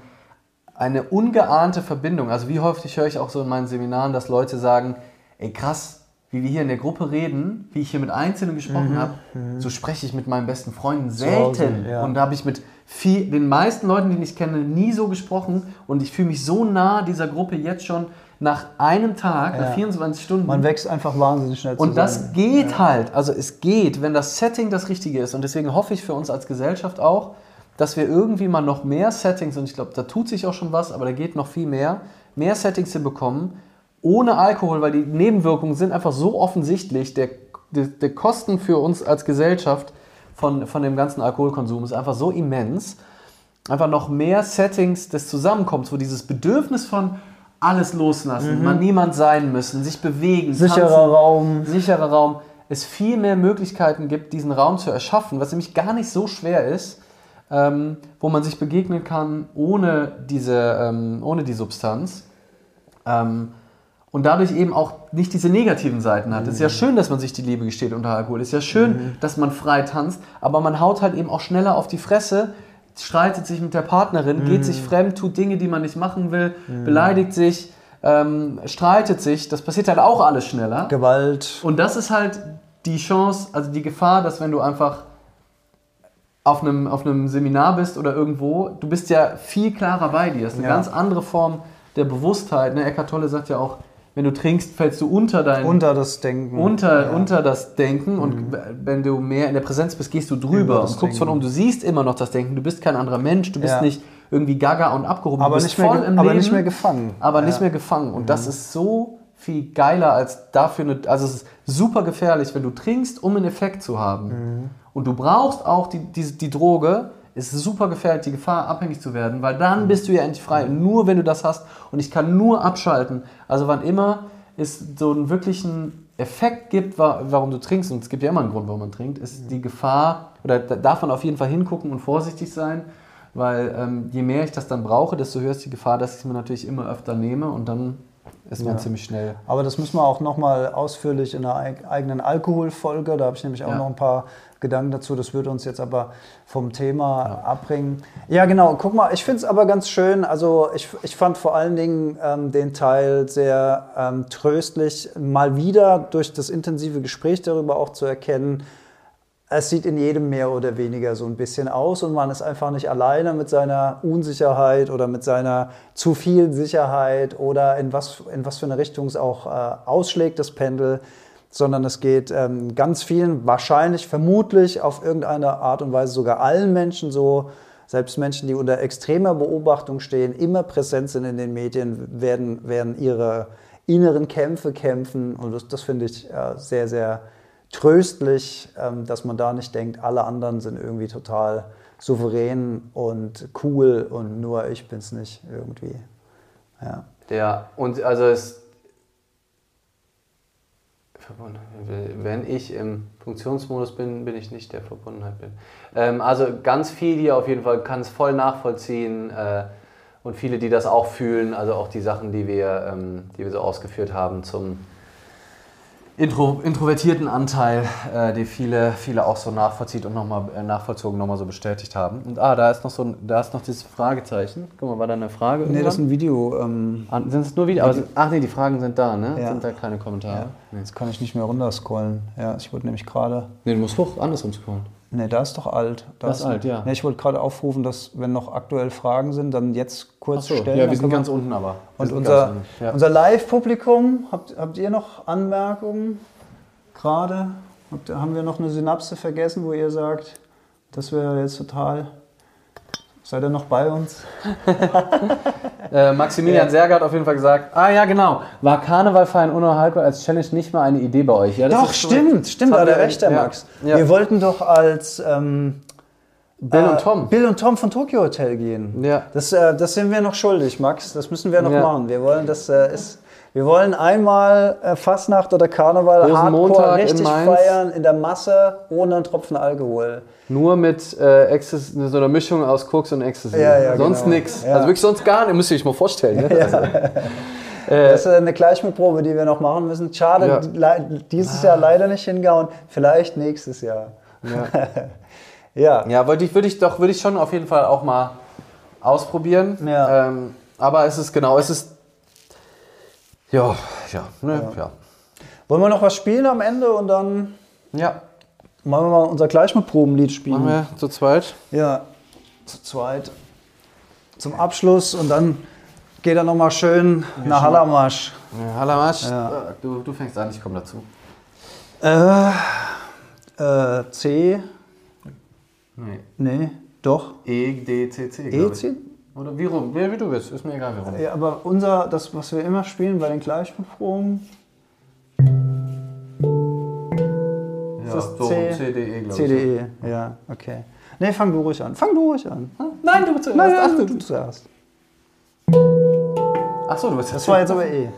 eine ungeahnte Verbindung, also wie häufig höre ich auch so in meinen Seminaren, dass Leute sagen, ey krass, wie wir hier in der Gruppe reden, wie ich hier mit Einzelnen gesprochen mhm. habe, mhm. so spreche ich mit meinen besten Freunden selten. Ja. Und da habe ich mit viel, den meisten Leuten, die ich kenne, nie so gesprochen. Und ich fühle mich so nah dieser Gruppe jetzt schon nach einem Tag, ja. nach 24 Stunden. Man wächst einfach wahnsinnig schnell zusammen. Und das geht ja. halt. Also es geht, wenn das Setting das Richtige ist. Und deswegen hoffe ich für uns als Gesellschaft auch, dass wir irgendwie mal noch mehr Settings, und ich glaube, da tut sich auch schon was, aber da geht noch viel mehr, mehr Settings hinbekommen, ohne Alkohol, weil die Nebenwirkungen sind einfach so offensichtlich. Der, der, der Kosten für uns als Gesellschaft von, von dem ganzen Alkoholkonsum ist einfach so immens. Einfach noch mehr Settings des Zusammenkommens, wo dieses Bedürfnis von alles loslassen, mhm. man niemand sein müssen, sich bewegen, sicherer tanzen, Raum, sicherer Raum, es viel mehr Möglichkeiten gibt, diesen Raum zu erschaffen, was nämlich gar nicht so schwer ist, ähm, wo man sich begegnen kann ohne diese, ähm, ohne die Substanz. Ähm, und dadurch eben auch nicht diese negativen Seiten hat. Es mhm. ist ja mhm. schön, dass man sich die Liebe gesteht unter Alkohol. Es ist ja schön, mhm. dass man frei tanzt, aber man haut halt eben auch schneller auf die Fresse, streitet sich mit der Partnerin, mhm. geht sich fremd, tut Dinge, die man nicht machen will, mhm. beleidigt sich, ähm, streitet sich. Das passiert halt auch alles schneller. Gewalt. Und das ist halt die Chance, also die Gefahr, dass wenn du einfach auf einem, auf einem Seminar bist oder irgendwo, du bist ja viel klarer bei dir. Das ist eine ja. ganz andere Form der Bewusstheit. Ne? Eckart Tolle sagt ja auch, wenn du trinkst, fällst du unter dein Unter das Denken. unter, Ja. Mhm. unter das Denken und wenn du mehr in der Präsenz bist, gehst du Über drüber und guckst von Denken. um. Du siehst immer noch das Denken. Du bist kein anderer Mensch. Du bist Ja. nicht irgendwie gaga und abgehoben. aber du bist nicht, mehr, voll ge- im aber Leben, nicht mehr gefangen. aber ja. nicht mehr gefangen. Und das ist so viel geiler als dafür eine, also es ist super gefährlich, wenn du trinkst, um einen Effekt zu haben. Und du brauchst auch die, die, die Droge, ist super gefährlich, die Gefahr, abhängig zu werden, weil dann bist du ja endlich frei. Nur wenn du das hast. Und ich kann nur abschalten. Also wann immer es so einen wirklichen Effekt gibt, wa- warum du trinkst, und es gibt ja immer einen Grund, warum man trinkt, ist die Gefahr, oder da darf man auf jeden Fall hingucken und vorsichtig sein, weil ähm, je mehr ich das dann brauche, desto höher ist die Gefahr, dass ich es mir natürlich immer öfter nehme und dann ist man Ja. ziemlich schnell. Aber das müssen wir auch nochmal ausführlich in einer eig- eigenen Alkoholfolge, da habe ich nämlich auch Ja. noch ein paar Gedanken dazu, das würde uns jetzt aber vom Thema abbringen. Ja, genau, guck mal, ich finde es aber ganz schön, also ich, ich fand vor allen Dingen ähm, den Teil sehr ähm, tröstlich, mal wieder durch das intensive Gespräch darüber auch zu erkennen, es sieht in jedem mehr oder weniger so ein bisschen aus und man ist einfach nicht alleine mit seiner Unsicherheit oder mit seiner zu viel Sicherheit oder in was, in was für eine Richtung es auch äh, ausschlägt, das Pendel, sondern es geht ähm, ganz vielen, wahrscheinlich, vermutlich auf irgendeine Art und Weise sogar allen Menschen so, selbst Menschen, die unter extremer Beobachtung stehen, immer präsent sind in den Medien, werden, werden ihre inneren Kämpfe kämpfen und das, das finde ich äh, sehr, sehr tröstlich, ähm, dass man da nicht denkt, alle anderen sind irgendwie total souverän und cool und nur ich bin es nicht irgendwie. Ja. Ja, und also es. Wenn ich im Funktionsmodus bin, bin ich nicht der Verbundenheit bin. Ähm, also ganz viel hier auf jeden Fall kann es voll nachvollziehen äh, und viele, die das auch fühlen, also auch die Sachen, die wir, ähm, die wir so ausgeführt haben zum intro, introvertierten Anteil, äh, die viele, viele auch so nachvollzieht und nochmal äh, nachvollzogen nochmal so bestätigt haben. Und ah, da ist noch so ein, da ist noch dieses Fragezeichen. Guck mal, war da eine Frage? Nee, das ist irgendwann? ein Video. Ähm, Ah, Sind es nur Videos? Aber, ach nee, die Fragen sind da, ne? Ja. Sind da keine Kommentare? ja. Nee. Jetzt kann ich nicht mehr runterscrollen. Ja, ich wollte nämlich gerade. nee, du musst hoch, andersrum scrollen. Nee, da ist doch alt. Da Das ist alt, ja. Nee, ich wollte gerade aufrufen, dass, wenn noch aktuell Fragen sind, dann jetzt kurz Achso, stellen. ja, wir sind ganz unten aber. Wir Und unser, ja. unser Live-Publikum, habt, habt ihr noch Anmerkungen gerade? Habt, haben wir noch eine Synapse vergessen, wo ihr sagt, das wäre jetzt total. Seid ihr noch bei uns? Äh, Maximilian Serger hat auf jeden Fall gesagt, ah ja genau, war Karneval feiern unerhaltbar als Challenge nicht mal eine Idee bei euch? Ja, Doch, ist so- stimmt, stimmt, hat er recht, der ja, Max. ja. Wir wollten doch als ähm, Bill äh, und Tom. Bill und Tom von Tokyo Hotel gehen. Ja. Das, äh, das sind wir noch schuldig, Max. Das müssen wir noch Ja. machen. Wir wollen das äh, ist, wir wollen einmal äh, Fastnacht oder Karneval Hardcore Rosenmontag in richtig Mainz. feiern in der Masse ohne einen Tropfen Alkohol. Nur mit äh, Ecstasy, so einer Mischung aus Koks und Ecstasy. Ja, ja, sonst genau. nix. Ja. Also wirklich sonst gar nicht, müsst ihr euch mal vorstellen. Ne? Also, Das ist äh, eine Gleichmutprobe, die wir noch machen müssen. Schade, dieses Jahr leider nicht hingehauen. Vielleicht nächstes Jahr. ja. Ja. Würde ich, würde ich doch, würde ich schon auf jeden Fall auch mal ausprobieren. Ja. Ähm, aber es ist genau, es ist. Ja, ja, ne, ja. Wollen wir noch was spielen am Ende und dann Ja, machen wir mal unser Gleichmutprobenlied spielen? machen wir zu zweit. Ja, zu zweit. Zum Abschluss und dann geht er nochmal schön nach Hallermarsch. Ja, Halamasch, Ja. du, du fängst an, ich komme dazu. Äh, äh, C. Nee. Nee, doch. E, D, C, C. E. C? Oder wie rum? Wie, wie du willst, ist mir egal, wie rum. Ja, aber unser, das, was wir immer spielen bei den Gleichmutproben, Ja, das so C- C, D, E, glaube ich. CDE. Ja, okay. Nee, fang du ruhig an. Fang du ruhig an. Nein, du zuerst. Nein, Ach, nein, du, du zuerst. ach so, du bist Das war jetzt aber E.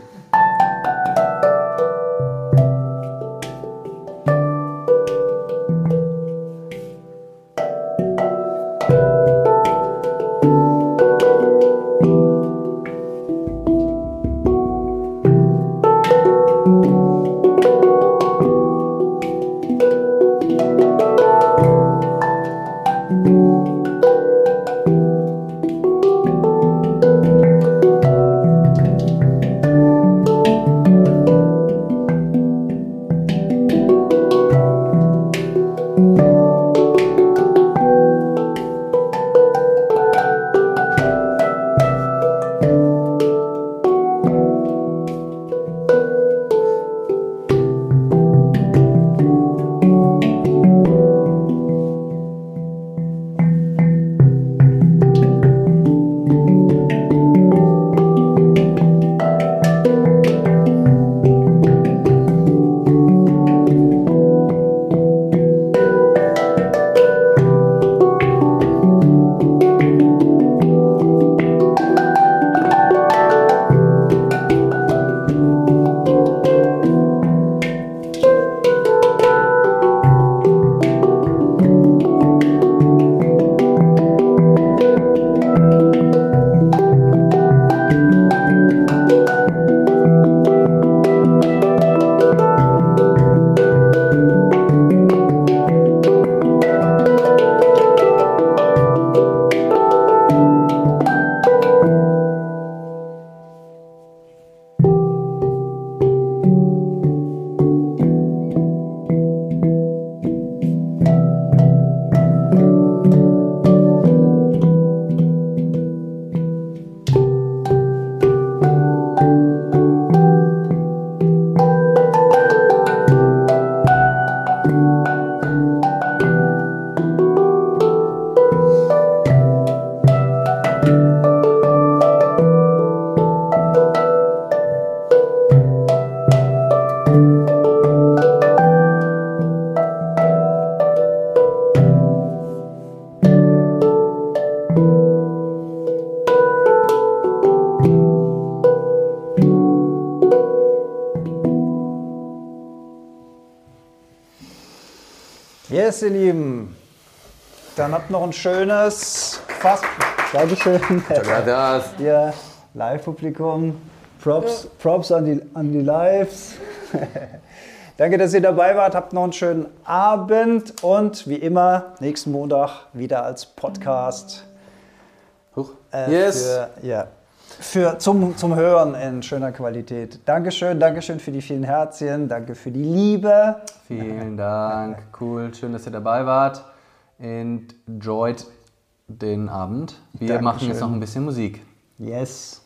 ihr Lieben. Dann habt noch ein schönes Fast. Dankeschön. Ja, Live-Publikum. Props, Props an die, an die Lives. Danke, dass ihr dabei wart. Habt noch einen schönen Abend und wie immer nächsten Montag wieder als Podcast. Huch. Äh, yes. Für, ja, für zum, zum Hören in schöner Qualität. Dankeschön, Dankeschön für die vielen Herzchen, danke für die Liebe. Vielen Dank. Cool. Schön, dass ihr dabei wart. Enjoyed den Abend. Wir machen jetzt Dankeschön. noch ein bisschen Musik. Yes.